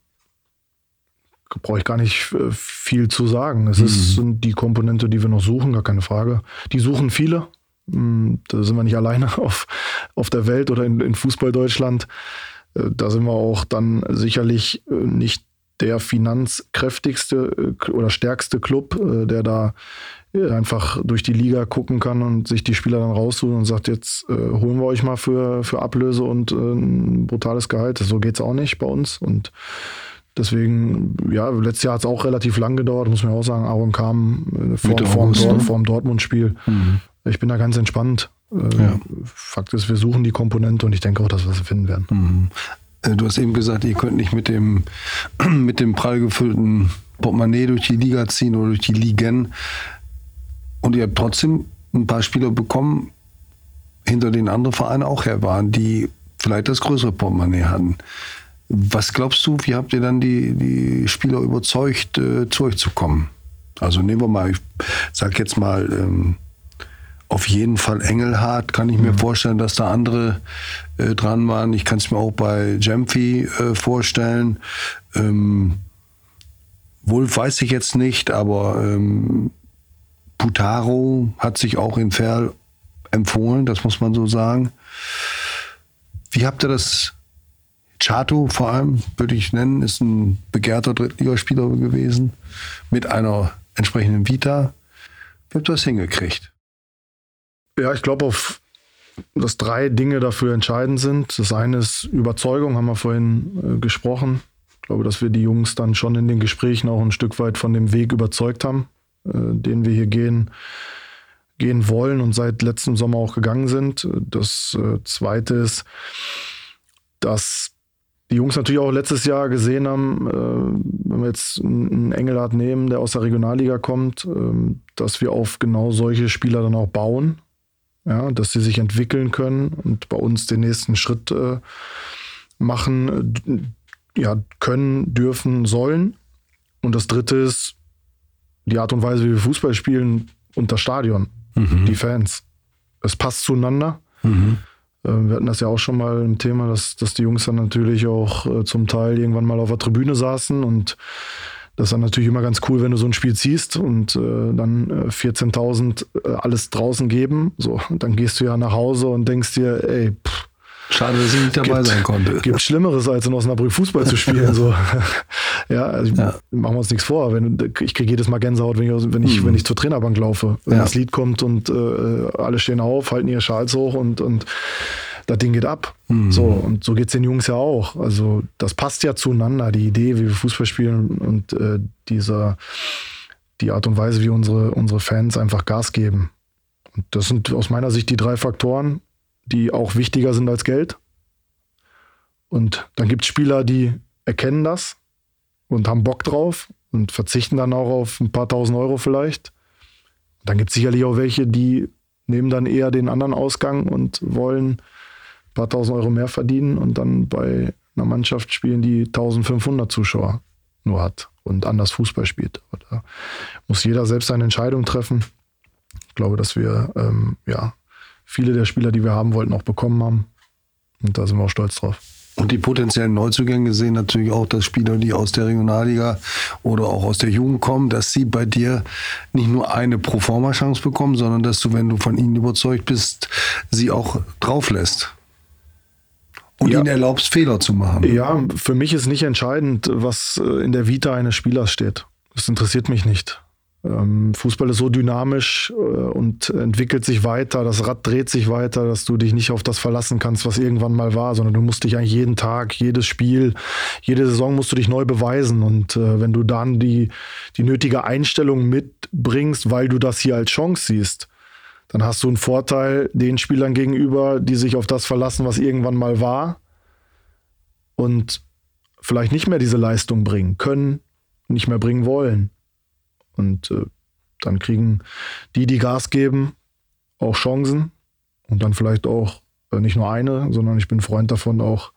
Brauche ich gar nicht äh, viel zu sagen. Es mhm. ist die Komponente, die wir noch suchen, gar keine Frage. Die suchen viele. Hm, da sind wir nicht alleine auf, auf der Welt oder in, in Fußball Deutschland. Äh, da sind wir auch dann sicherlich äh, nicht der finanzkräftigste äh, oder stärkste Club, der da einfach durch die Liga gucken kann und sich die Spieler dann raussuchen und sagt, jetzt äh, holen wir euch mal für, für Ablöse und äh, ein brutales Gehalt. So geht es auch nicht bei uns. Und deswegen, ja, letztes Jahr hat es auch relativ lang gedauert, muss man auch sagen. Aaron kam äh, vor, vor, Dort, vor dem Dortmund-Spiel. Mhm. Ich bin da ganz entspannt. Äh, ja. Fakt ist, wir suchen die Komponente und ich denke auch, dass wir sie finden werden. Mhm. Äh, du hast eben gesagt, ihr könnt nicht mit dem, mit dem prall gefüllten Portemonnaie durch die Liga ziehen oder durch die Ligen. Und ihr habt trotzdem ein paar Spieler bekommen, hinter denen andere Vereine auch her waren, die vielleicht das größere Portemonnaie hatten. Was glaubst du, wie habt ihr dann die, die Spieler überzeugt, äh, zu euch zu kommen? Also nehmen wir mal, ich sag jetzt mal, ähm, auf jeden Fall Engelhardt, kann ich mir mhm. vorstellen, dass da andere äh, dran waren. Ich kann es mir auch bei Jemphy äh, vorstellen. Ähm, Wolf weiß ich jetzt nicht, aber ähm, Putaro hat sich auch in Ferl empfohlen, das muss man so sagen. Wie habt ihr das? Chato vor allem, würde ich nennen, ist ein begehrter Drittligaspieler gewesen mit einer entsprechenden Vita. Wie habt ihr das hingekriegt? Ja, ich glaube, dass drei Dinge dafür entscheidend sind. Das eine ist Überzeugung, haben wir vorhin äh, gesprochen. Ich glaube, dass wir die Jungs dann schon in den Gesprächen auch ein Stück weit von dem Weg überzeugt haben, äh, den wir hier gehen, gehen wollen und seit letztem Sommer auch gegangen sind. Das äh, zweite ist, dass die Jungs natürlich auch letztes Jahr gesehen haben, äh, wenn wir jetzt einen Engelhardt nehmen, der aus der Regionalliga kommt, äh, dass wir auf genau solche Spieler dann auch bauen ja, dass sie sich entwickeln können und bei uns den nächsten Schritt äh, machen, ja, können, dürfen, sollen. Und das dritte ist die Art und Weise, wie wir Fußball spielen und das Stadion, mhm. die Fans. Es passt zueinander. Mhm. Äh, wir hatten das ja auch schon mal im Thema, dass, dass die Jungs dann natürlich auch äh, zum Teil irgendwann mal auf der Tribüne saßen und das ist dann natürlich immer ganz cool, wenn du so ein Spiel ziehst und äh, dann äh, 14.000 äh, alles draußen geben. So, und dann gehst du ja nach Hause und denkst dir, ey, pff, Schade, dass ich nicht dabei gibt, sein konnte. Gibt Schlimmeres, als in Osnabrück Fußball zu spielen. so. ja, also ja. machen wir uns nichts vor. Wenn, ich kriege jedes Mal Gänsehaut, wenn ich, wenn ich, mhm. wenn ich zur Trainerbank laufe. Wenn ja. das Lied kommt und äh, alle stehen auf, halten ihre Schals hoch und, und das Ding geht ab. Mhm. So, und so geht es den Jungs ja auch. Also das passt ja zueinander, die Idee, wie wir Fußball spielen und äh, dieser, die Art und Weise, wie unsere, unsere Fans einfach Gas geben. Und das sind aus meiner Sicht die drei Faktoren, die auch wichtiger sind als Geld. Und dann gibt es Spieler, die erkennen das und haben Bock drauf und verzichten dann auch auf ein paar tausend Euro vielleicht. Dann gibt es sicherlich auch welche, die nehmen dann eher den anderen Ausgang und wollen paar tausend Euro mehr verdienen und dann bei einer Mannschaft spielen, die 1500 Zuschauer nur hat und anders Fußball spielt. Da muss jeder selbst seine Entscheidung treffen. Ich glaube, dass wir ähm, ja, viele der Spieler, die wir haben wollten, auch bekommen haben. Und da sind wir auch stolz drauf. Und die potenziellen Neuzugänge sehen natürlich auch, dass Spieler, die aus der Regionalliga oder auch aus der Jugend kommen, dass sie bei dir nicht nur eine Proforma-Chance bekommen, sondern dass du, wenn du von ihnen überzeugt bist, sie auch drauf lässt. Und ja. ihnen erlaubst, Fehler zu machen. Ja, für mich ist nicht entscheidend, was äh, in der Vita eines Spielers steht. Das interessiert mich nicht. Ähm, Fußball ist so dynamisch äh, und entwickelt sich weiter, das Rad dreht sich weiter, dass du dich nicht auf das verlassen kannst, was irgendwann mal war, sondern du musst dich eigentlich jeden Tag, jedes Spiel, jede Saison musst du dich neu beweisen. Und äh, wenn du dann die, die nötige Einstellung mitbringst, weil du das hier als Chance siehst, dann hast du einen Vorteil den Spielern gegenüber, die sich auf das verlassen, was irgendwann mal war und vielleicht nicht mehr diese Leistung bringen können, nicht mehr bringen wollen. Und äh, dann kriegen die, die Gas geben, auch Chancen. Und dann vielleicht auch äh, nicht nur eine, sondern ich bin Freund davon, auch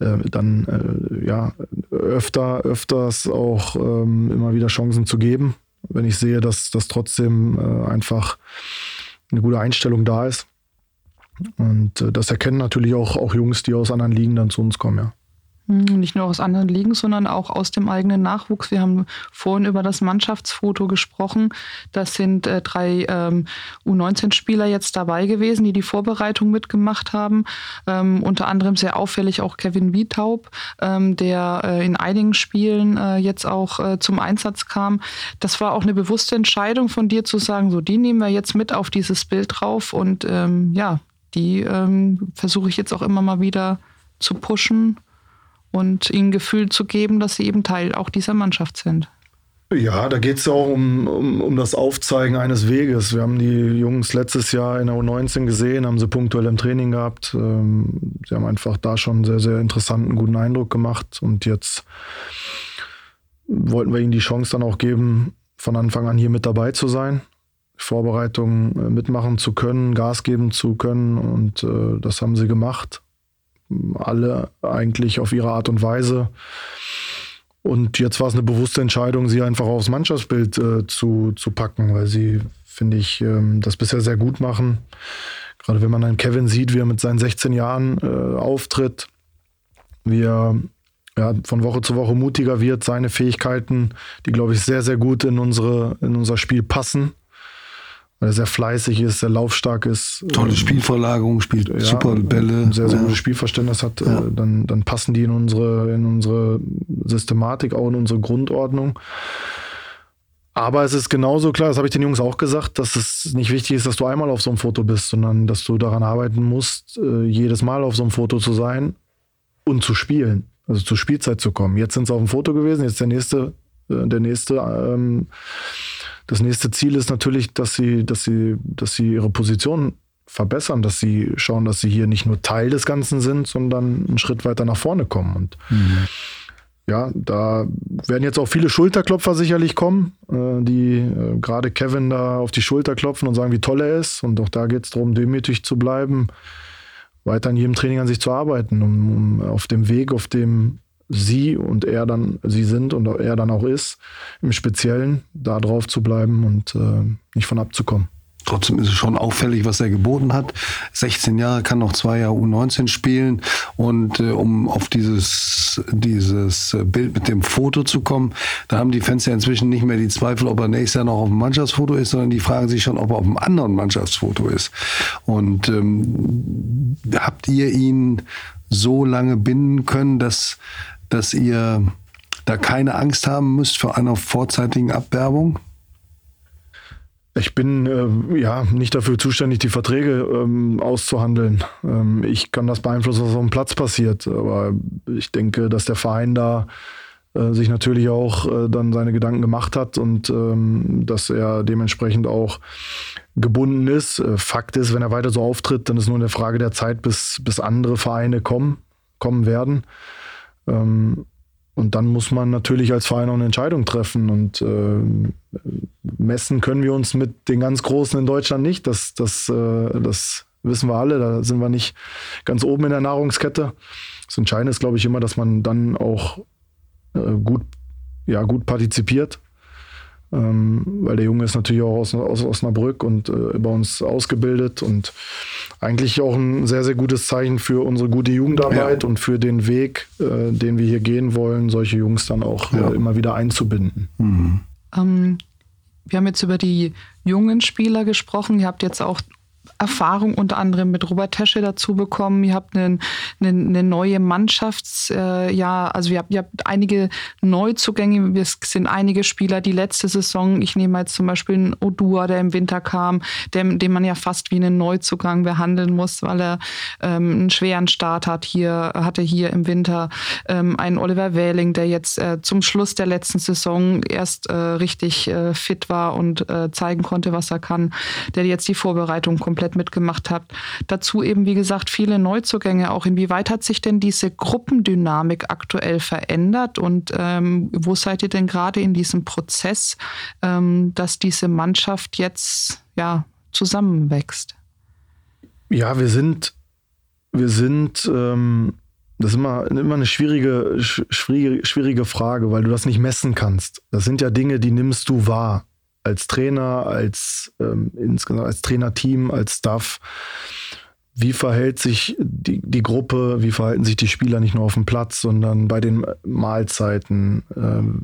äh, dann äh, ja öfter, öfters auch ähm, immer wieder Chancen zu geben, wenn ich sehe, dass das trotzdem äh, einfach eine gute Einstellung da ist. Und äh, das erkennen natürlich auch, auch Jungs, die aus anderen Ligen dann zu uns kommen, ja. Hm, nicht nur aus anderen Ligen, sondern auch aus dem eigenen Nachwuchs. Wir haben vorhin über das Mannschaftsfoto gesprochen. Das sind äh, drei ähm, U19-Spieler jetzt dabei gewesen, die die Vorbereitung mitgemacht haben. Ähm, unter anderem sehr auffällig auch Kevin Wietaub, ähm, der äh, in einigen Spielen äh, jetzt auch äh, zum Einsatz kam. Das war auch eine bewusste Entscheidung von dir zu sagen, so die nehmen wir jetzt mit auf dieses Bild drauf und ähm, ja, die ähm, versuche ich jetzt auch immer mal wieder zu pushen und ihnen Gefühl zu geben, dass sie eben Teil auch dieser Mannschaft sind. Ja, da geht es ja auch um, um, um das Aufzeigen eines Weges. Wir haben die Jungs letztes Jahr in der U19 gesehen, haben sie punktuell im Training gehabt. Ähm, sie haben einfach da schon einen sehr, sehr interessanten, guten Eindruck gemacht. Und jetzt wollten wir ihnen die Chance dann auch geben, von Anfang an hier mit dabei zu sein, Vorbereitungen äh, mitmachen zu können, Gas geben zu können. Und äh, das haben sie gemacht alle eigentlich auf ihre Art und Weise. Und jetzt war es eine bewusste Entscheidung, sie einfach aufs Mannschaftsbild äh, zu, zu packen, weil sie, finde ich, ähm, das bisher sehr gut machen. Gerade wenn man dann Kevin sieht, wie er mit seinen 16 Jahren äh, auftritt, wie er ja, von Woche zu Woche mutiger wird, seine Fähigkeiten, die, glaube ich, sehr, sehr gut in, unsere, in unser Spiel passen weil er sehr fleißig ist, sehr laufstark ist. Tolle ähm, Spielverlagerung, spielt ja, super Bälle. Sehr, sehr ja. gutes Spielverständnis hat. Ja. Äh, dann, dann passen die in unsere, in unsere Systematik, auch in unsere Grundordnung. Aber es ist genauso klar, das habe ich den Jungs auch gesagt, dass es nicht wichtig ist, dass du einmal auf so einem Foto bist, sondern dass du daran arbeiten musst, äh, jedes Mal auf so einem Foto zu sein und zu spielen. Also zur Spielzeit zu kommen. Jetzt sind sie auf dem Foto gewesen, jetzt der nächste, äh, der nächste ähm, das nächste Ziel ist natürlich, dass sie, dass sie, dass sie ihre Position verbessern, dass sie schauen, dass sie hier nicht nur Teil des Ganzen sind, sondern einen Schritt weiter nach vorne kommen. Und mhm. ja, da werden jetzt auch viele Schulterklopfer sicherlich kommen, äh, die äh, gerade Kevin da auf die Schulter klopfen und sagen, wie toll er ist. Und auch da geht es darum, demütig zu bleiben, weiter in jedem Training an sich zu arbeiten, um, um auf dem Weg, auf dem sie und er dann, sie sind und er dann auch ist, im Speziellen da drauf zu bleiben und äh, nicht von abzukommen. Trotzdem ist es schon auffällig, was er geboten hat. 16 Jahre, kann noch zwei Jahre U19 spielen. Und äh, um auf dieses, dieses Bild mit dem Foto zu kommen, da haben die Fans ja inzwischen nicht mehr die Zweifel, ob er nächstes Jahr noch auf dem Mannschaftsfoto ist, sondern die fragen sich schon, ob er auf einem anderen Mannschaftsfoto ist. Und ähm, habt ihr ihn so lange binden können, dass, dass ihr da keine Angst haben müsst vor einer vorzeitigen Abwerbung? Ich bin äh, ja nicht dafür zuständig, die Verträge ähm, auszuhandeln. Ähm, ich kann das beeinflussen, was auf dem Platz passiert. Aber ich denke, dass der Verein da äh, sich natürlich auch äh, dann seine Gedanken gemacht hat und ähm, dass er dementsprechend auch gebunden ist. Äh, Fakt ist, wenn er weiter so auftritt, dann ist nur eine Frage der Zeit, bis, bis andere Vereine kommen, kommen werden. Ähm, und dann muss man natürlich als Verein auch eine Entscheidung treffen. Und äh, messen können wir uns mit den ganz Großen in Deutschland nicht. Das, das, äh, das wissen wir alle. Da sind wir nicht ganz oben in der Nahrungskette. Das Entscheidende ist, glaube ich, immer, dass man dann auch äh, gut, ja, gut partizipiert. Ähm, weil der Junge ist natürlich auch aus, aus Osnabrück und äh, bei uns ausgebildet und eigentlich auch ein sehr, sehr gutes Zeichen für unsere gute Jugendarbeit ja. und für den Weg, äh, den wir hier gehen wollen, solche Jungs dann auch ja. äh, immer wieder einzubinden. Mhm. Ähm, wir haben jetzt über die jungen Spieler gesprochen. Ihr habt jetzt auch Erfahrung unter anderem mit Robert Tesche dazu bekommen. Ihr habt eine, eine, eine neue Mannschafts, äh, ja, also ihr habt, ihr habt einige Neuzugänge. Es sind einige Spieler, die letzte Saison, ich nehme jetzt zum Beispiel einen Odua, der im Winter kam, dem, den man ja fast wie einen Neuzugang behandeln muss, weil er ähm, einen schweren Start hat hier, hatte hier im Winter. Ähm, einen Oliver Wähling, der jetzt äh, zum Schluss der letzten Saison erst äh, richtig äh, fit war und äh, zeigen konnte, was er kann, der jetzt die Vorbereitung komplett komplett mitgemacht habt. Dazu eben, wie gesagt, viele Neuzugänge auch. Inwieweit hat sich denn diese Gruppendynamik aktuell verändert und ähm, wo seid ihr denn gerade in diesem Prozess, ähm, dass diese Mannschaft jetzt ja zusammenwächst? Ja, wir sind, wir sind, ähm, das ist immer, immer eine schwierige, schwierige, schwierige Frage, weil du das nicht messen kannst. Das sind ja Dinge, die nimmst du wahr als Trainer, als ähm, insgesamt als Trainerteam, als Staff. Wie verhält sich die, die Gruppe, wie verhalten sich die Spieler nicht nur auf dem Platz, sondern bei den Mahlzeiten? Ähm,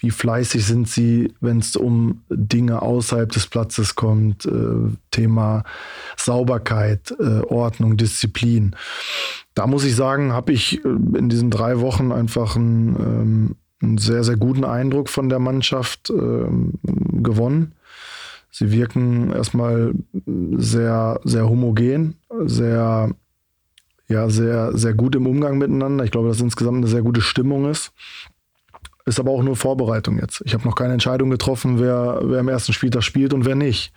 wie fleißig sind sie, wenn es um Dinge außerhalb des Platzes kommt? Äh, Thema Sauberkeit, äh, Ordnung, Disziplin. Da muss ich sagen, habe ich äh, in diesen drei Wochen einfach ein ähm, einen sehr, sehr guten Eindruck von der Mannschaft äh, gewonnen. Sie wirken erstmal sehr, sehr homogen, sehr, ja, sehr, sehr gut im Umgang miteinander. Ich glaube, dass insgesamt eine sehr gute Stimmung ist. Ist aber auch nur Vorbereitung jetzt. Ich habe noch keine Entscheidung getroffen, wer, wer im ersten Spieltag spielt und wer nicht.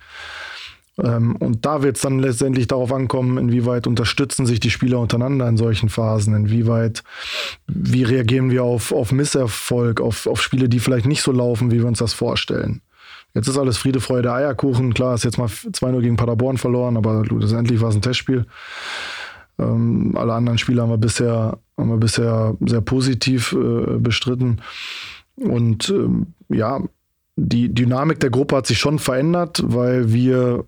Ähm, und da wird es dann letztendlich darauf ankommen, inwieweit unterstützen sich die Spieler untereinander in solchen Phasen, inwieweit, wie reagieren wir auf, auf Misserfolg, auf, auf Spiele, die vielleicht nicht so laufen, wie wir uns das vorstellen. Jetzt ist alles Friede, Freude, Eierkuchen. Klar, ist jetzt mal 2-0 gegen Paderborn verloren, aber letztendlich war es ein Testspiel. Ähm, alle anderen Spiele haben wir bisher, haben wir bisher sehr positiv äh, bestritten. Und ähm, ja, die Dynamik der Gruppe hat sich schon verändert, weil wir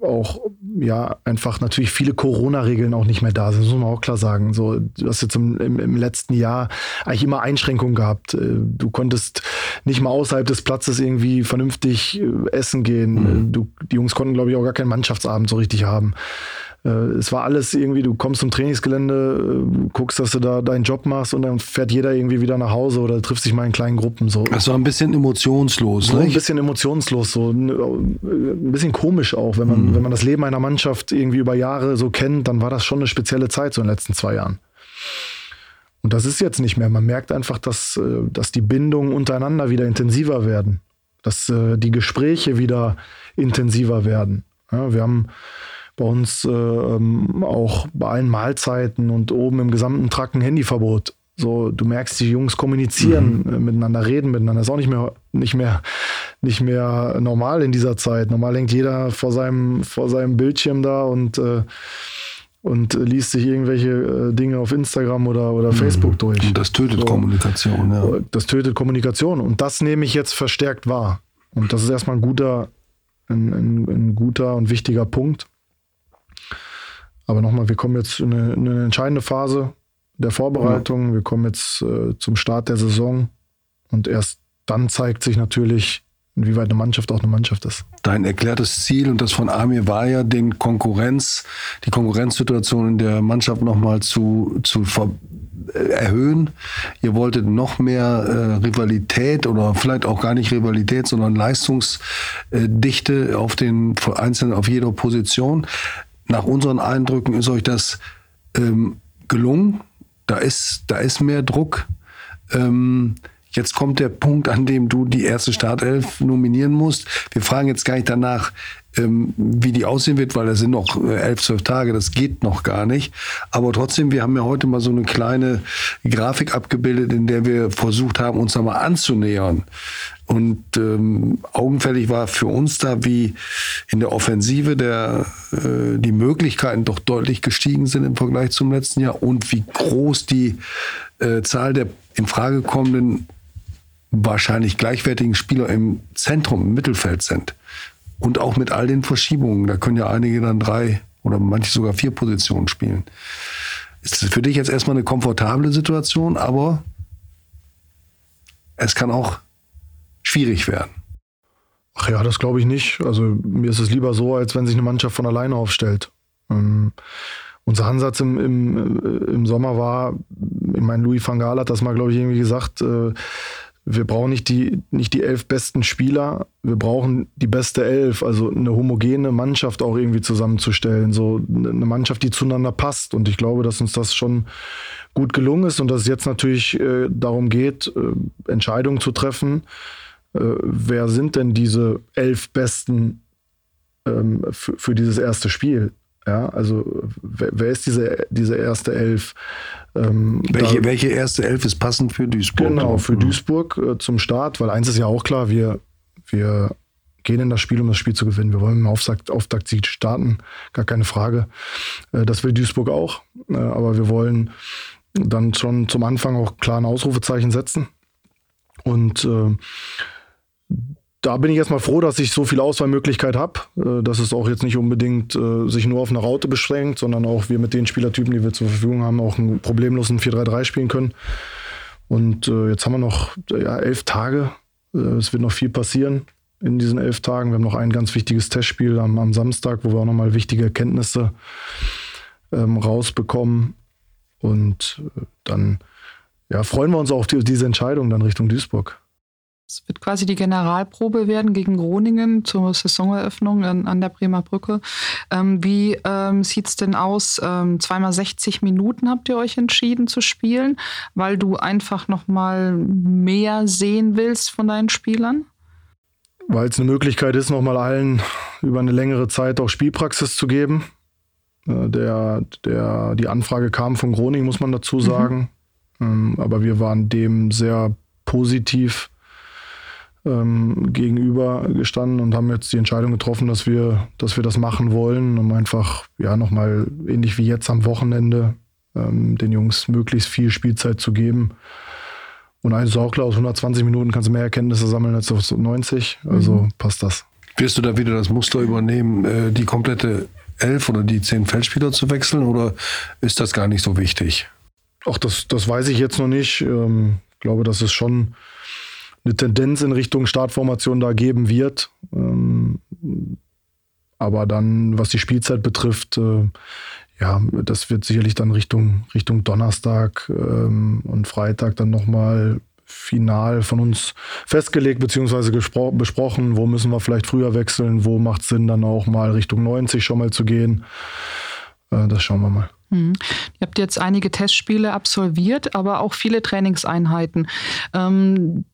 auch ja einfach natürlich viele Corona-Regeln auch nicht mehr da sind, das muss man auch klar sagen. So, du hast jetzt im, im, im, letzten Jahr eigentlich immer Einschränkungen gehabt. Äh, du konntest nicht mal außerhalb des Platzes irgendwie vernünftig äh, essen gehen. Mhm. Du, die Jungs konnten, glaube ich, auch gar keinen Mannschaftsabend so richtig haben. Äh, es war alles irgendwie, du kommst zum Trainingsgelände, äh, guckst, dass du da deinen Job machst und dann fährt jeder irgendwie wieder nach Hause oder trifft sich mal in kleinen Gruppen. So. Also ein bisschen emotionslos, so ne? Ein bisschen emotionslos, so ein bisschen komisch auch, wenn man, mhm. wenn man das Leben einer Mannschaft irgendwie über Jahre so kennt, dann war das schon eine spezielle Zeit so in den letzten zwei Jahren. Und das ist jetzt nicht mehr. Man merkt einfach, dass, äh, dass die Bindungen untereinander wieder intensiver werden, dass die Gespräche wieder intensiver werden. Ja, wir haben bei uns äh, ähm, auch bei allen Mahlzeiten und oben im gesamten Trakt ein Handyverbot. So, du merkst, die Jungs kommunizieren mhm. äh, miteinander, reden miteinander. Das ist auch nicht mehr, nicht mehr, nicht mehr normal in dieser Zeit. Normal hängt jeder vor seinem, vor seinem Bildschirm da und, äh, und liest sich irgendwelche äh, Dinge auf Instagram oder, oder mhm. Facebook durch. Und das tötet so, Kommunikation, ja. Das tötet Kommunikation. Und das nehme ich jetzt verstärkt wahr. Und das ist erstmal ein guter, ein, ein, ein guter und wichtiger Punkt. Aber nochmal, wir kommen jetzt in eine, in eine, entscheidende Phase der Vorbereitung. Ja. Wir kommen jetzt äh, zum Start der Saison und erst dann zeigt sich natürlich, inwieweit eine Mannschaft auch eine Mannschaft ist. Dein erklärtes Ziel und das von Amir war ja, den Konkurrenz, die Konkurrenzsituation in der Mannschaft nochmal zu, zu erhöhen. Ihr wolltet noch mehr äh, Rivalität oder vielleicht auch gar nicht Rivalität, sondern Leistungsdichte auf den einzelnen, auf jeder Position. Nach unseren Eindrücken ist euch das ähm, gelungen. Da ist, da ist mehr Druck. Ähm, Jetzt kommt der Punkt, an dem du die erste Startelf nominieren musst. Wir fragen jetzt gar nicht danach, ähm, wie die aussehen wird, weil das sind noch äh, elf, zwölf Tage, das geht noch gar nicht. Aber trotzdem, wir haben ja heute mal so eine kleine Grafik abgebildet, in der wir versucht haben, uns da mal anzunähern. Und ähm, augenfällig war für uns da, wie in der Offensive der, äh, die Möglichkeiten doch deutlich gestiegen sind im Vergleich zum letzten Jahr und wie groß die äh, Zahl der in Frage kommenden wahrscheinlich gleichwertigen Spieler im Zentrum, im Mittelfeld sind. Und auch mit all den Verschiebungen. Da können ja einige dann drei oder manche sogar vier Positionen spielen. Ist für dich jetzt erstmal eine komfortable Situation, aber es kann auch schwierig werden. Ach ja, das glaube ich nicht. Also mir ist es lieber so, als wenn sich eine Mannschaft von alleine aufstellt. Ähm, unser Ansatz im, im, äh, im Sommer war, ich meine, Louis van Gaal hat das mal, glaube ich, irgendwie gesagt, äh, wir brauchen nicht die, nicht die elf besten Spieler, wir brauchen die beste Elf, also eine homogene Mannschaft auch irgendwie zusammenzustellen, so eine Mannschaft, die zueinander passt. Und ich glaube, dass uns das schon gut gelungen ist und dass es jetzt natürlich äh, darum geht, äh, Entscheidungen zu treffen. Äh, wer sind denn diese elf besten ähm, für dieses erste Spiel? Ja, also wer, wer ist diese, diese erste Elf? Ähm, welche, da, welche erste Elf ist passend für Duisburg? Genau, für mhm. Duisburg äh, zum Start, weil eins ist ja auch klar, wir, wir gehen in das Spiel, um das Spiel zu gewinnen. Wir wollen im Auftakt, starten, gar keine Frage. Äh, das will Duisburg auch, äh, aber wir wollen dann schon zum Anfang auch klar ein Ausrufezeichen setzen. Und äh, da bin ich erstmal froh, dass ich so viel Auswahlmöglichkeit habe, äh, dass es auch jetzt nicht unbedingt äh, sich nur auf eine Raute beschränkt, sondern auch wir mit den Spielertypen, die wir zur Verfügung haben, auch einen problemlosen 4-3-3 spielen können. Und äh, jetzt haben wir noch ja, elf Tage. es wird noch viel passieren in diesen elf Tagen. Wir haben noch ein ganz wichtiges Testspiel am, am Samstag, wo wir auch nochmal wichtige Erkenntnisse ähm, rausbekommen. Und dann ja, freuen wir uns auch auf die, diese Entscheidung dann Richtung Duisburg. Es wird quasi die Generalprobe werden gegen Groningen zur Saisoneröffnung an, an der Bremer Brücke. Ähm, wie ähm, sieht es denn aus? Ähm, zweimal 60 Minuten habt ihr euch entschieden zu spielen, weil du einfach noch mal mehr sehen willst von deinen Spielern? Weil es eine Möglichkeit ist, noch mal allen über eine längere Zeit auch Spielpraxis zu geben. Äh, der, der, die Anfrage kam von Groningen, muss man dazu sagen. Mhm. aber wir waren dem sehr positiv ähm, gegenüber gestanden und haben jetzt die Entscheidung getroffen, dass wir, dass wir das machen wollen, um einfach, ja, nochmal ähnlich wie jetzt am Wochenende ähm, den Jungs möglichst viel Spielzeit zu geben. Und eins ist auch klar, aus 120 Minuten kannst du mehr Erkenntnisse sammeln als aus 90. Also mhm. passt das. Wirst du da wieder das Muster übernehmen, äh, die komplette elf oder die zehn Feldspieler zu wechseln oder ist das gar nicht so wichtig? Ach, das, das weiß ich jetzt noch nicht. Ähm, ich glaube, das ist schon eine Tendenz in Richtung Startformation da geben wird. Ähm, aber dann, was die Spielzeit betrifft, äh, ja, das wird sicherlich dann Richtung, Richtung Donnerstag ähm, und Freitag dann nochmal final von uns festgelegt bzw. besprochen, wo müssen wir vielleicht früher wechseln, wo macht es Sinn, dann auch mal Richtung 90 schon mal zu gehen. Äh, das schauen wir mal. Hm. Ihr habt jetzt einige Testspiele absolviert, aber auch viele Trainingseinheiten. Ähm,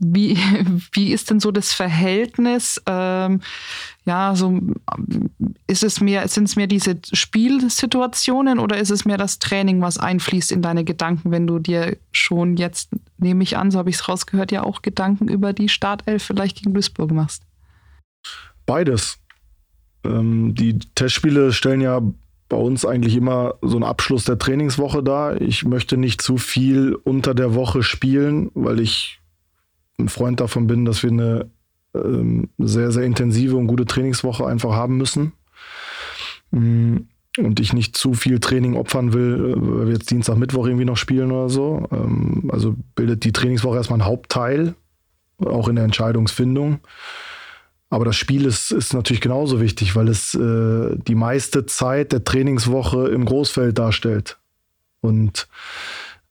wie, wie ist denn so das Verhältnis? Ähm, ja, so ist es mehr, sind es mehr diese Spielsituationen oder ist es mehr das Training, was einfließt in deine Gedanken, wenn du dir schon jetzt, nehme ich an, so habe ich es rausgehört, ja auch Gedanken über die Startelf vielleicht gegen Duisburg machst? Beides. Ähm, die Testspiele stellen ja bei uns eigentlich immer so einen Abschluss der Trainingswoche dar. Ich möchte nicht zu viel unter der Woche spielen, weil ich ein Freund davon bin, dass wir eine ähm, sehr, sehr intensive und gute Trainingswoche einfach haben müssen. Mm, und ich nicht zu viel Training opfern will, äh, weil wir jetzt Dienstag, Mittwoch irgendwie noch spielen oder so. Ähm, also bildet die Trainingswoche erstmal einen Hauptteil. auch in der Entscheidungsfindung. Aber das Spiel ist, ist natürlich genauso wichtig, weil es äh, die meiste Zeit der Trainingswoche im Großfeld darstellt. Und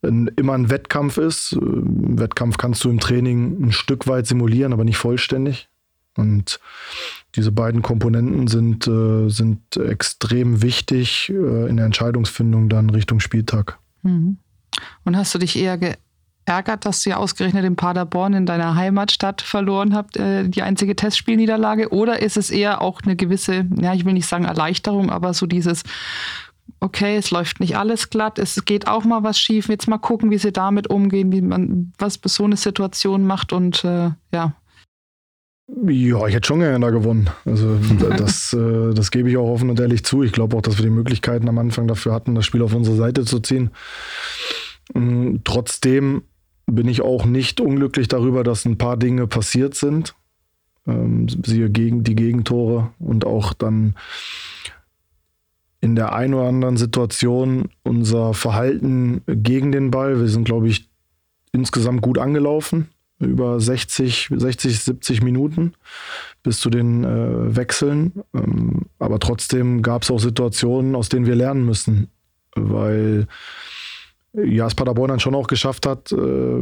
immer ein Wettkampf ist. Ein Wettkampf kannst du im Training ein Stück weit simulieren, aber nicht vollständig. Und diese beiden Komponenten sind, äh, sind extrem wichtig äh, in der Entscheidungsfindung dann Richtung Spieltag. Mhm. Und hast du dich eher geärgert, dass ihr ausgerechnet in Paderborn in deiner Heimatstadt verloren habt, äh, die einzige Testspielniederlage? Oder ist es eher auch eine gewisse, ja, ich will nicht sagen Erleichterung, aber so dieses, okay, es läuft nicht alles glatt, es geht auch mal was schief, jetzt mal gucken, wie sie damit umgehen, wie man was so eine Situation macht und äh, ja. Ja, ich hätte schon gerne da gewonnen. Also das, äh, das gebe ich auch offen und ehrlich zu. Ich glaube auch, dass wir die Möglichkeiten am Anfang dafür hatten, das Spiel auf unsere Seite zu ziehen. Ähm, trotzdem bin ich auch nicht unglücklich darüber, dass ein paar Dinge passiert sind. Ähm, siehe gegen die Gegentore und auch dann in der einen oder anderen Situation unser Verhalten gegen den Ball. Wir sind, glaube ich, insgesamt gut angelaufen, über 60, 60 70 Minuten bis zu den äh, Wechseln. Ähm, aber trotzdem gab es auch Situationen, aus denen wir lernen müssen, weil Jas Paderborn dann schon auch geschafft hat, äh,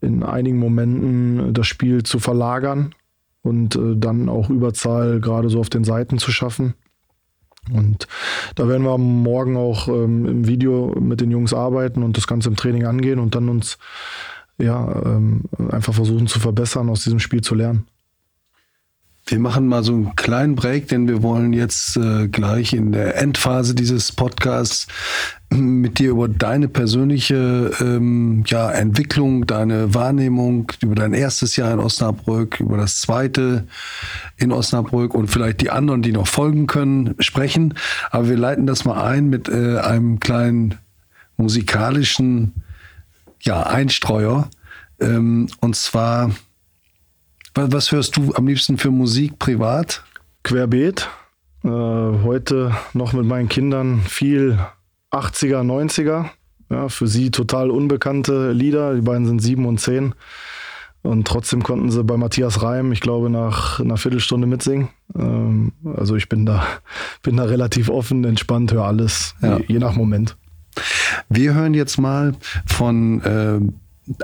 in einigen Momenten das Spiel zu verlagern und äh, dann auch Überzahl gerade so auf den Seiten zu schaffen. Und da werden wir morgen auch ähm, im Video mit den Jungs arbeiten und das Ganze im Training angehen und dann uns ja ähm, einfach versuchen zu verbessern, aus diesem Spiel zu lernen. Wir machen mal so einen kleinen Break, denn wir wollen jetzt äh, gleich in der Endphase dieses Podcasts mit dir über deine persönliche ähm, ja, Entwicklung, deine Wahrnehmung, über dein erstes Jahr in Osnabrück, über das zweite in Osnabrück und vielleicht die anderen, die noch folgen können, sprechen. Aber wir leiten das mal ein mit äh, einem kleinen musikalischen ja, Einstreuer. Ähm, und zwar, was, hörst du am liebsten für Musik privat? Querbeet. Äh, heute noch mit meinen Kindern viel 80er, 90er. Ja, für sie total unbekannte Lieder. Die beiden sind sieben und zehn. Und trotzdem konnten sie bei Matthias Reim, ich glaube, nach einer Viertelstunde mitsingen. Ähm, also ich bin da, bin da relativ offen, entspannt, höre alles, ja. je, je, nach Moment. Wir hören jetzt mal von äh,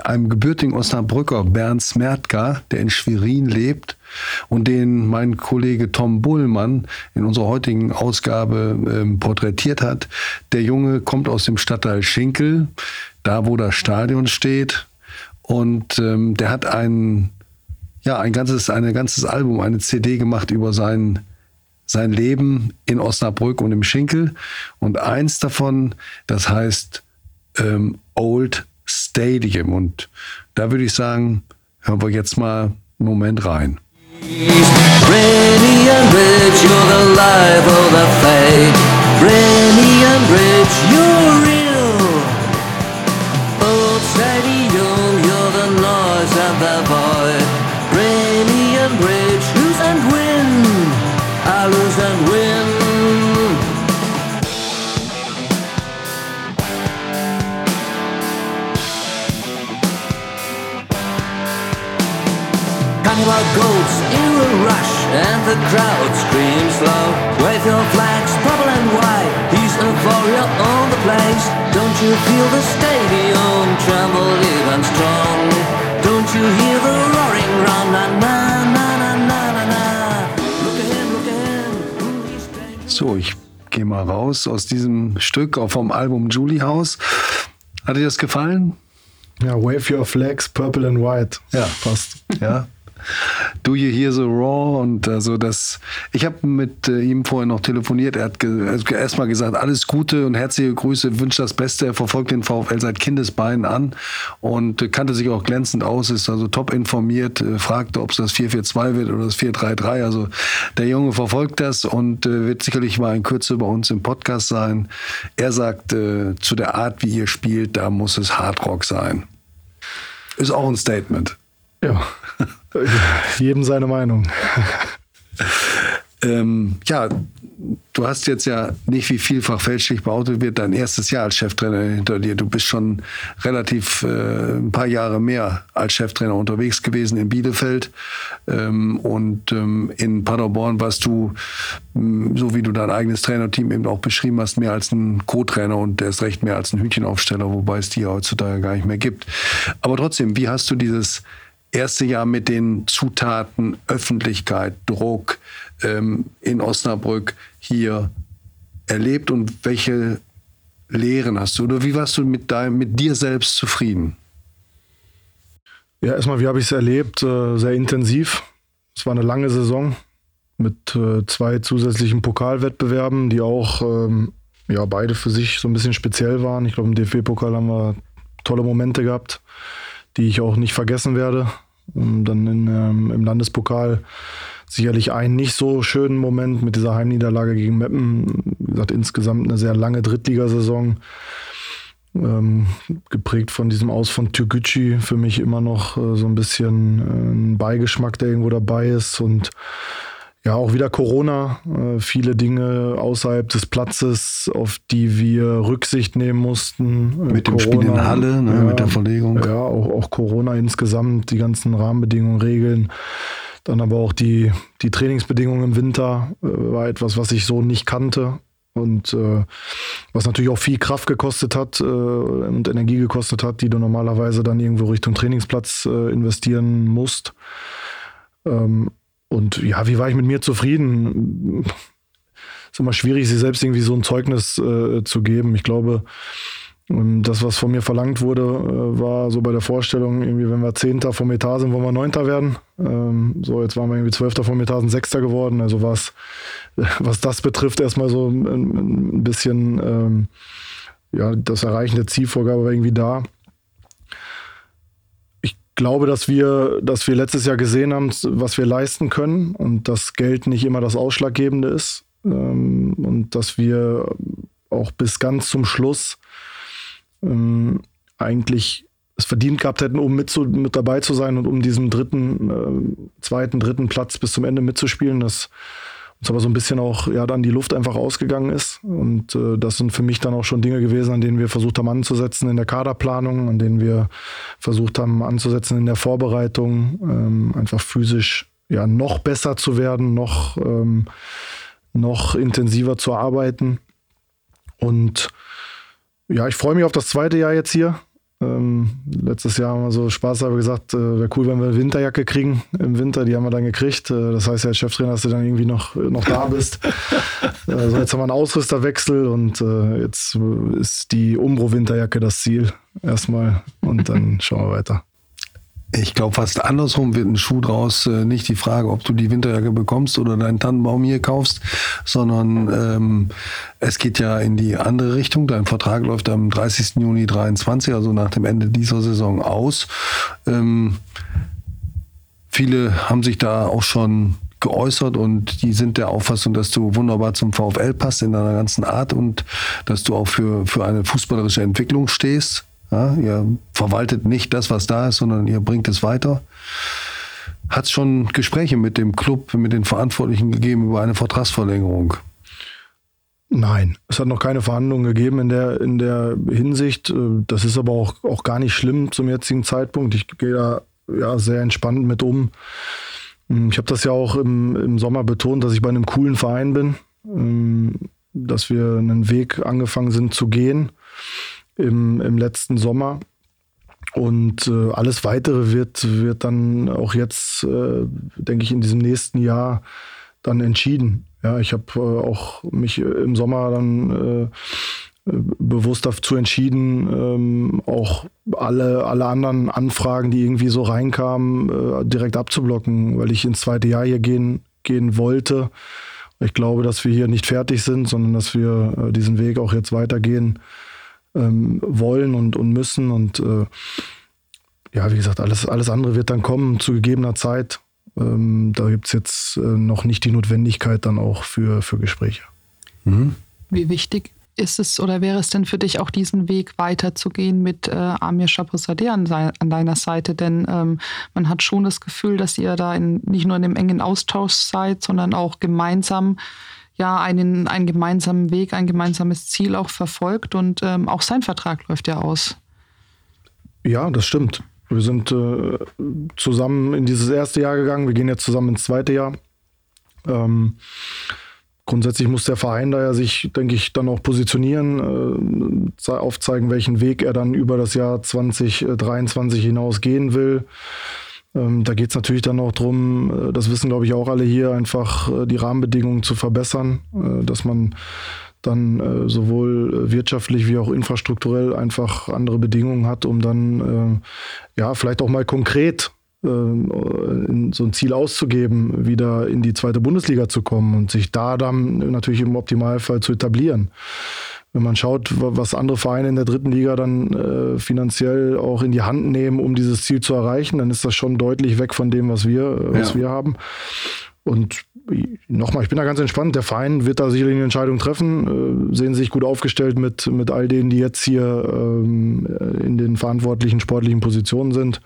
einem gebürtigen Osnabrücker, Bernd Smertka, der in Schwerin lebt und den mein Kollege Tom Bullmann in unserer heutigen Ausgabe ähm, porträtiert hat. Der Junge kommt aus dem Stadtteil Schinkel, da wo das Stadion steht. Und ähm, der hat ein, ja, ein ganzes, ein ganzes Album, eine CD gemacht über sein, sein Leben in Osnabrück und im Schinkel. Und eins davon, das heißt ähm, Old Stadium. Und da würde ich sagen, hören wir jetzt mal einen Moment rein. Brenny and Bridge, you're the Carnival goats in a rush and the crowd screams loud. Wave your flags, purple and white. He's a warrior on the place. Don't you feel the stadium tremble even strong? Don't you hear the roaring run? Na na na na na na na. Look ahead, look ahead. So, ich gehe mal raus aus diesem Stück vom Album Julie House. Hat dir das gefallen? Ja, Wave Your Flags, Purple and White. Ja, passt. Ja, Do You Hear the Raw? Und also das, ich habe mit äh, ihm vorher noch telefoniert. Er hat ge erstmal gesagt, alles Gute und herzliche Grüße, wünscht das Beste. Er verfolgt den VfL seit Kindesbeinen an und äh, kannte sich auch glänzend aus, ist also top informiert, fragte, ob es das 442 wird oder das 433. Also der Junge verfolgt das und wird sicherlich mal in Kürze bei uns im Podcast sein. Er sagt, zu der Art, wie ihr spielt, da muss es Hardrock sein. Ist auch ein Statement. Ja, jedem seine Meinung. Ähm, ja, du hast jetzt ja nicht, wie vielfach fälschlich behauptet wird, dein erstes Jahr als Cheftrainer hinter dir. Du bist schon relativ äh, ein paar Jahre mehr als Cheftrainer unterwegs gewesen in Bielefeld. Ähm, und ähm, in Paderborn warst du, mm, so wie du dein eigenes Trainerteam eben auch beschrieben hast, mehr als ein Co-Trainer und der ist recht mehr als ein Hühnchenaufsteller, wobei es die ja heutzutage gar nicht mehr gibt. Aber trotzdem, wie hast du dieses erste Jahr mit den Zutaten Öffentlichkeit, Druck ähm, in Osnabrück hier erlebt und welche Lehren hast du oder wie warst du mit, dein, mit dir selbst zufrieden? Ja, erstmal, wie habe ich es erlebt? Äh, sehr intensiv. Es war eine lange Saison mit äh, zwei zusätzlichen Pokalwettbewerben, die auch ähm, ja, beide für sich so ein bisschen speziell waren. Ich glaube, im DFB-Pokal haben wir tolle Momente gehabt, die ich auch nicht vergessen werde. Und dann in, ähm, im Landespokal sicherlich einen nicht so schönen Moment mit dieser Heimniederlage gegen Meppen. Wie gesagt, insgesamt eine sehr lange Drittligasaison. Ähm, geprägt von diesem Aus von Türgücü, für mich immer noch äh, so ein bisschen äh, ein Beigeschmack, der irgendwo dabei ist. Und ja, auch wieder Corona, äh, viele Dinge außerhalb des Platzes, auf die wir Rücksicht nehmen mussten. Äh, mit Corona, dem Spiel in Halle, ne, ja, mit der Verlegung. Ja, auch, auch Corona insgesamt, die ganzen Rahmenbedingungen, Regeln. Dann aber auch die, die Trainingsbedingungen im Winter äh, war etwas, was ich so nicht kannte und äh, was natürlich auch viel Kraft gekostet hat äh, und Energie gekostet hat, die du normalerweise dann irgendwo Richtung Trainingsplatz äh, investieren musst. Ähm, und ja, wie war ich mit mir zufrieden? Ist immer schwierig, sich selbst irgendwie so ein Zeugnis äh, zu geben. Ich glaube, und das, was von mir verlangt wurde, äh, war so bei der Vorstellung, irgendwie, wenn wir Zehnter vom Etat sind, wollen wir Neunter werden. Ähm, so, jetzt waren wir irgendwie Zwölfter vom Etat, sind Sechster geworden. Also was, was das betrifft, erstmal so ein, ein bisschen, ähm, ja, das Erreichen der Zielvorgabe war irgendwie da. Glaube, dass wir, dass wir letztes Jahr gesehen haben, was wir leisten können und dass Geld nicht immer das Ausschlaggebende ist. Ähm, und dass wir auch bis ganz zum Schluss ähm, eigentlich es verdient gehabt hätten, um mit, zu, mit dabei zu sein und um diesen dritten, äh, zweiten, dritten Platz bis zum Ende mitzuspielen, dass uns aber so ein bisschen auch ja dann die Luft einfach ausgegangen ist. Und äh, das sind für mich dann auch schon Dinge gewesen, an denen wir versucht haben anzusetzen in der Kaderplanung, an denen wir versucht haben anzusetzen in der Vorbereitung, ähm, einfach physisch ja noch besser zu werden, noch, ähm, noch intensiver zu arbeiten. Und ja, ich freue mich auf das zweite Jahr jetzt hier. Ähm, letztes Jahr haben wir so Spaß aber gesagt, äh, wäre cool, wenn wir eine Winterjacke kriegen im Winter. Die haben wir dann gekriegt. Äh, das heißt ja als Cheftrainer, dass du dann irgendwie noch, noch da bist. also jetzt haben wir einen Ausrüsterwechsel und äh, jetzt ist die Umbro-Winterjacke das Ziel erstmal und dann schauen wir weiter. Ich glaube, fast andersrum wird ein Schuh draus. Äh, nicht die Frage, ob du die Winterjacke bekommst oder deinen Tannenbaum hier kaufst, sondern ähm, es geht ja in die andere Richtung. Dein Vertrag läuft am 30. Juni 23, also nach dem Ende dieser Saison aus. Ähm, viele haben sich da auch schon geäußert und die sind der Auffassung, dass du wunderbar zum VfL passt in deiner ganzen Art und dass du auch für, für eine fußballerische Entwicklung stehst. Ja, ihr verwaltet nicht das, was da ist, sondern ihr bringt es weiter. Hat es schon Gespräche mit dem Club, mit den Verantwortlichen gegeben über eine Vertragsverlängerung? Nein, es hat noch keine Verhandlungen gegeben in der, in der Hinsicht. Das ist aber auch, auch gar nicht schlimm zum jetzigen Zeitpunkt. Ich gehe da ja, sehr entspannt mit um. Ich habe das ja auch im, im Sommer betont, dass ich bei einem coolen Verein bin, dass wir einen Weg angefangen sind zu gehen im, im letzten Sommer. Und äh, alles weitere wird, wird dann auch jetzt, äh, denke ich, in diesem nächsten Jahr dann entschieden. Ja, ich habe äh, auch mich im Sommer dann äh, bewusst dazu entschieden, ähm, auch alle, alle anderen Anfragen, die irgendwie so reinkamen, äh, direkt abzublocken, weil ich ins zweite Jahr hier gehen, gehen wollte. Ich glaube, dass wir hier nicht fertig sind, sondern dass wir äh, diesen Weg auch jetzt weitergehen ähm, wollen und, und müssen. Und äh, ja, wie gesagt, alles, alles andere wird dann kommen zu gegebener Zeit. Ähm, da gibt es jetzt äh, noch nicht die Notwendigkeit dann auch für, für Gespräche. Mhm. Wie wichtig ist es oder wäre es denn für dich auch diesen Weg weiterzugehen mit äh, Amir Chaposadeh an, an, deiner Seite? Denn ähm, man hat schon das Gefühl, dass ihr da in, nicht nur in einem engen Austausch seid, sondern auch gemeinsam ja einen, einen gemeinsamen Weg, ein gemeinsames Ziel auch verfolgt und ähm, auch sein Vertrag läuft ja aus. Ja, das stimmt. Wir sind äh, zusammen in dieses erste Jahr gegangen. Wir gehen jetzt zusammen ins zweite Jahr. Ähm, grundsätzlich muss der Verein da ja sich, denke ich, dann auch positionieren, äh, aufzeigen, welchen Weg er dann über das Jahr 2023 hinaus gehen will. Ähm, da geht es natürlich dann auch darum, äh, das wissen, glaube ich, auch alle hier, einfach äh, die Rahmenbedingungen zu verbessern, äh, dass man dann sowohl wirtschaftlich wie auch infrastrukturell einfach andere Bedingungen hat, um dann ja vielleicht auch mal konkret so ein Ziel auszugeben, wieder in die zweite Bundesliga zu kommen und sich da dann natürlich im Optimalfall zu etablieren. Wenn man schaut, was andere Vereine in der dritten Liga dann äh, finanziell auch in die Hand nehmen, um dieses Ziel zu erreichen, dann ist das schon deutlich weg von dem, was wir, was ja. wir haben. Und nochmal, ich bin da ganz entspannt. Der Verein wird da sicherlich eine Entscheidung treffen. Äh, sehen sich gut aufgestellt mit, mit all denen, die jetzt hier ähm, in den verantwortlichen sportlichen Positionen sind.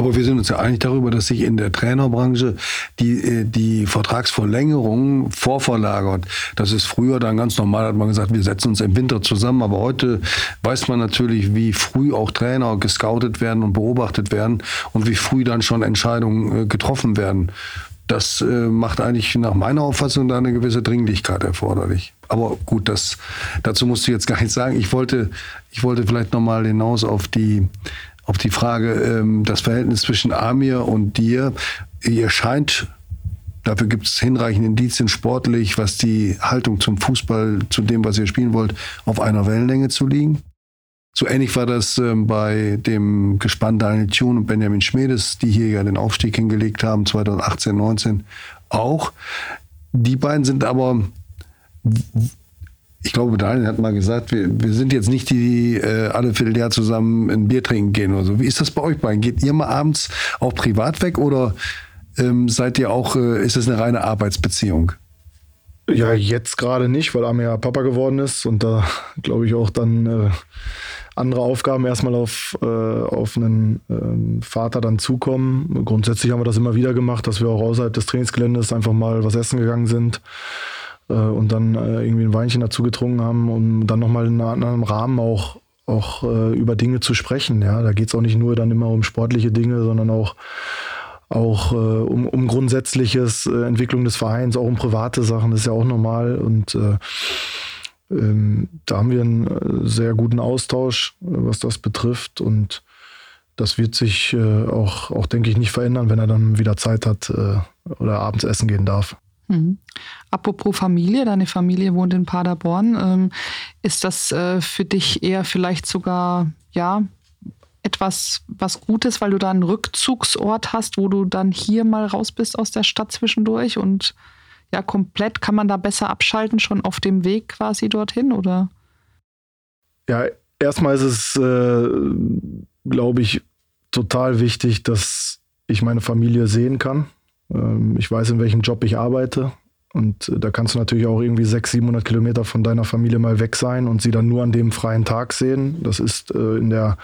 Aber wir sind uns ja einig darüber, dass sich in der Trainerbranche die, äh, die Vertragsverlängerung vorverlagert. Das ist früher dann ganz normal, hat man gesagt, wir setzen uns im Winter zusammen. Aber heute weiß man natürlich, wie früh auch Trainer gescoutet werden und beobachtet werden und wie früh dann schon Entscheidungen äh, getroffen werden. Das äh, macht eigentlich nach meiner Auffassung da eine gewisse Dringlichkeit erforderlich. Aber gut, das, dazu musst du jetzt gar nichts sagen. Ich wollte, ich wollte vielleicht nochmal hinaus auf die, auf die Frage, ähm, das Verhältnis zwischen Amir und dir. Ihr scheint, dafür gibt es hinreichende Indizien sportlich, was die Haltung zum Fußball, zu dem, was ihr spielen wollt, auf einer Wellenlänge zu liegen. So ähnlich war das ähm, bei dem Gespann Daniel Thun und Benjamin Schmedes, die hier ja den Aufstieg hingelegt haben, 2018, 19 auch. Die beiden sind aber, ich glaube, Daniel hat mal gesagt, wir, wir sind jetzt nicht die, die äh, alle Vierteljahr zusammen ein Bier trinken gehen oder so. Wie ist das bei euch beiden? Geht ihr mal abends auch privat weg oder ähm, seid ihr auch, äh, ist es eine reine Arbeitsbeziehung? Ja, jetzt gerade nicht, weil Amir Papa geworden ist und da glaube ich auch dann äh, andere Aufgaben erstmal auf, äh, auf einen ähm, Vater dann zukommen. Grundsätzlich haben wir das immer wieder gemacht, dass wir auch außerhalb des Trainingsgeländes einfach mal was essen gegangen sind äh, und dann äh, irgendwie ein Weinchen dazu getrunken haben, um dann nochmal in einem anderen Rahmen auch, auch äh, über Dinge zu sprechen. Ja, da geht es auch nicht nur dann immer um sportliche Dinge, sondern auch auch äh, um, um grundsätzliches äh, Entwicklung des Vereins, auch um private Sachen, das ist ja auch normal. Und äh, ähm, da haben wir einen äh, sehr guten Austausch, äh, was das betrifft. Und das wird sich äh, auch, auch, denke ich, nicht verändern, wenn er dann wieder Zeit hat oder abends essen gehen darf. Mhm. Apropos Familie, deine Familie wohnt in Paderborn. Ähm, ist das äh, für dich eher vielleicht sogar, ja, etwas was Gutes, weil du da einen Rückzugsort hast, wo du dann hier mal raus bist aus der Stadt zwischendurch und ja, komplett kann man da besser abschalten, schon auf dem Weg quasi dorthin, oder? Ja, erstmal ist es, äh, glaube ich, total wichtig, dass ich meine Familie sehen kann. Ähm, ich weiß, in welchem Job ich arbeite. Und äh, da kannst du natürlich auch irgendwie 600, 700 Kilometer von deiner Familie mal weg sein und sie dann nur an dem freien Tag sehen. Das ist äh, in der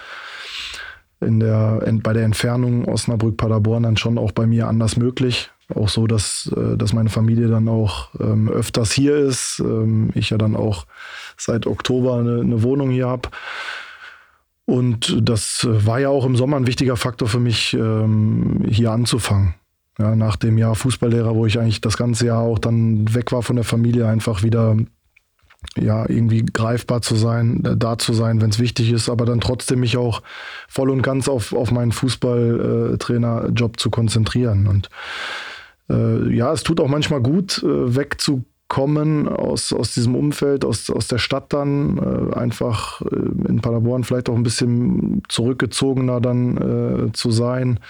in der, bei der Entfernung Osnabrück-Paderborn dann schon auch bei mir anders möglich. Auch so, dass, äh, dass meine Familie dann auch ähm, öfters hier ist. Ähm, ich ja dann auch seit Oktober eine, eine Wohnung hier habe. Und das war ja auch im Sommer ein wichtiger Faktor für mich, hier anzufangen. Ja, nach dem Jahr Fußballlehrer, wo ich eigentlich das ganze Jahr auch dann weg war von der Familie, einfach wieder ja, irgendwie greifbar zu sein, da zu sein, wenn es wichtig ist, aber dann trotzdem mich auch voll und ganz auf, auf meinen Fußballtrainerjob zu konzentrieren. Und äh, ja, es tut auch manchmal gut, äh, wegzukommen aus, aus diesem Umfeld, aus, aus der Stadt dann, äh, einfach äh, in Paderborn vielleicht auch ein bisschen zurückgezogener dann äh, zu sein.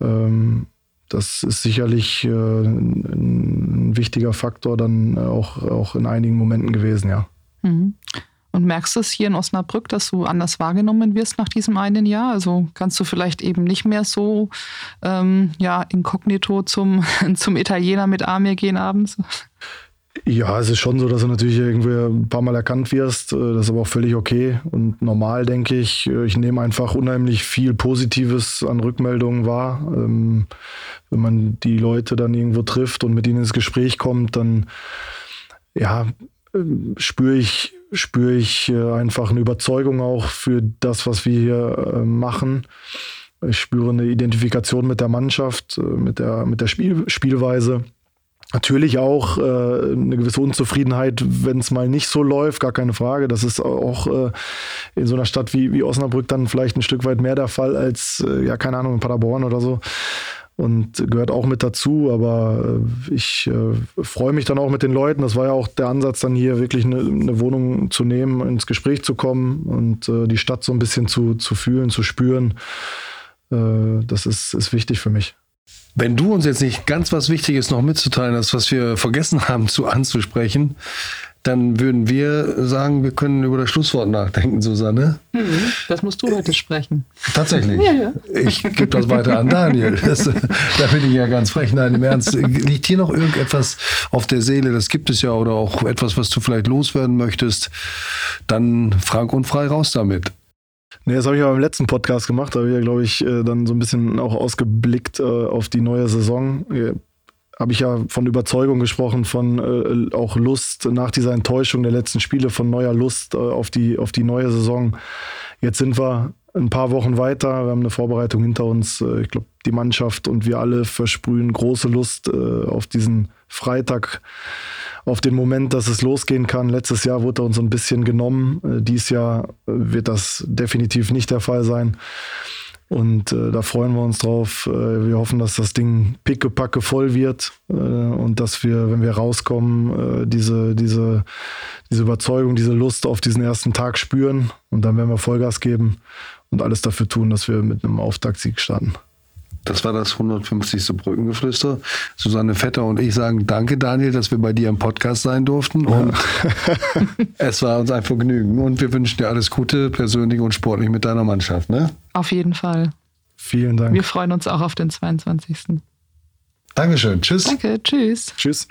Ähm, das ist sicherlich äh, ein wichtiger Faktor dann auch, auch in einigen Momenten gewesen, ja. Mhm. Und merkst du es hier in Osnabrück, dass du anders wahrgenommen wirst nach diesem einen Jahr? Also kannst du vielleicht eben nicht mehr so ähm, ja, inkognito zum, zum Italiener mit Amir gehen abends? Ja, es ist schon so, dass du natürlich irgendwie ein paar Mal erkannt wirst. Äh, das ist aber auch völlig okay und normal, denke ich. Äh, ich nehme einfach unheimlich viel Positives an Rückmeldungen wahr. Ähm, wenn man die Leute dann irgendwo trifft und mit ihnen ins Gespräch kommt, dann ja, ähm, spüre ich, spüre ich äh, einfach eine Überzeugung auch für das, was wir hier machen. Ich spüre eine Identifikation mit der Mannschaft, mit der, mit der Spiel, Spielweise. Natürlich auch äh, eine gewisse Unzufriedenheit, wenn es mal nicht so läuft, gar keine Frage. Das ist auch äh, in so einer Stadt wie, wie Osnabrück dann vielleicht ein Stück weit mehr der Fall als, äh, ja, keine Ahnung, in Paderborn oder so. Und gehört auch mit dazu, aber äh, ich äh, freue mich dann auch mit den Leuten. Das war ja auch der Ansatz, dann hier wirklich eine, eine Wohnung zu nehmen, ins Gespräch zu kommen und äh, die Stadt so ein bisschen zu, zu fühlen, zu spüren. das ist, ist wichtig für mich. Wenn du uns jetzt nicht ganz was Wichtiges noch mitzuteilen hast, was wir vergessen haben zu anzusprechen, dann würden wir sagen, wir können über das Schlusswort nachdenken, Susanne. Mhm, das musst du heute sprechen. Tatsächlich. Ja, ja. Ich gebe das weiter an Daniel. Das, da bin ich ja ganz frech. Nein, im Ernst. Liegt hier noch irgendetwas auf der Seele? Das gibt es ja. Oder auch etwas, was du vielleicht loswerden möchtest. Dann frank und frei raus damit. Nee, das habe ich ja beim letzten Podcast gemacht. Da habe ich ja, glaube ich, äh, dann so ein bisschen auch ausgeblickt äh, auf die neue Saison. Habe ich ja von Überzeugung gesprochen, von äh, auch Lust nach dieser Enttäuschung der letzten Spiele, von neuer Lust auf, die, auf die neue Saison. Jetzt sind wir ein paar Wochen weiter. Wir haben eine Vorbereitung hinter uns. Ich glaube, die Mannschaft und wir alle versprühen große Lust auf diesen Freitag auf den Moment, dass es losgehen kann. Letztes Jahr wurde er uns ein bisschen genommen. Äh, dies Jahr äh, wird das definitiv nicht der Fall sein. Und äh, da freuen wir uns drauf. Äh, wir hoffen, dass das Ding pickepacke voll wird äh, und dass wir, wenn wir rauskommen, äh, diese, diese, diese Überzeugung, diese Lust auf diesen ersten Tag spüren. Und dann werden wir Vollgas geben und alles dafür tun, dass wir mit einem Auftaktsieg starten. Das war das 150. Brückengeflüster. Susanne Vetter und ich sagen Danke, Daniel, dass wir bei dir im Podcast sein durften. Und es war uns ein Vergnügen. Und wir wünschen dir alles Gute, persönlich und sportlich mit deiner Mannschaft. Ne? Auf jeden Fall. Vielen Dank. Wir freuen uns auch auf den 22. Dankeschön. Tschüss. Danke. Tschüss. Tschüss.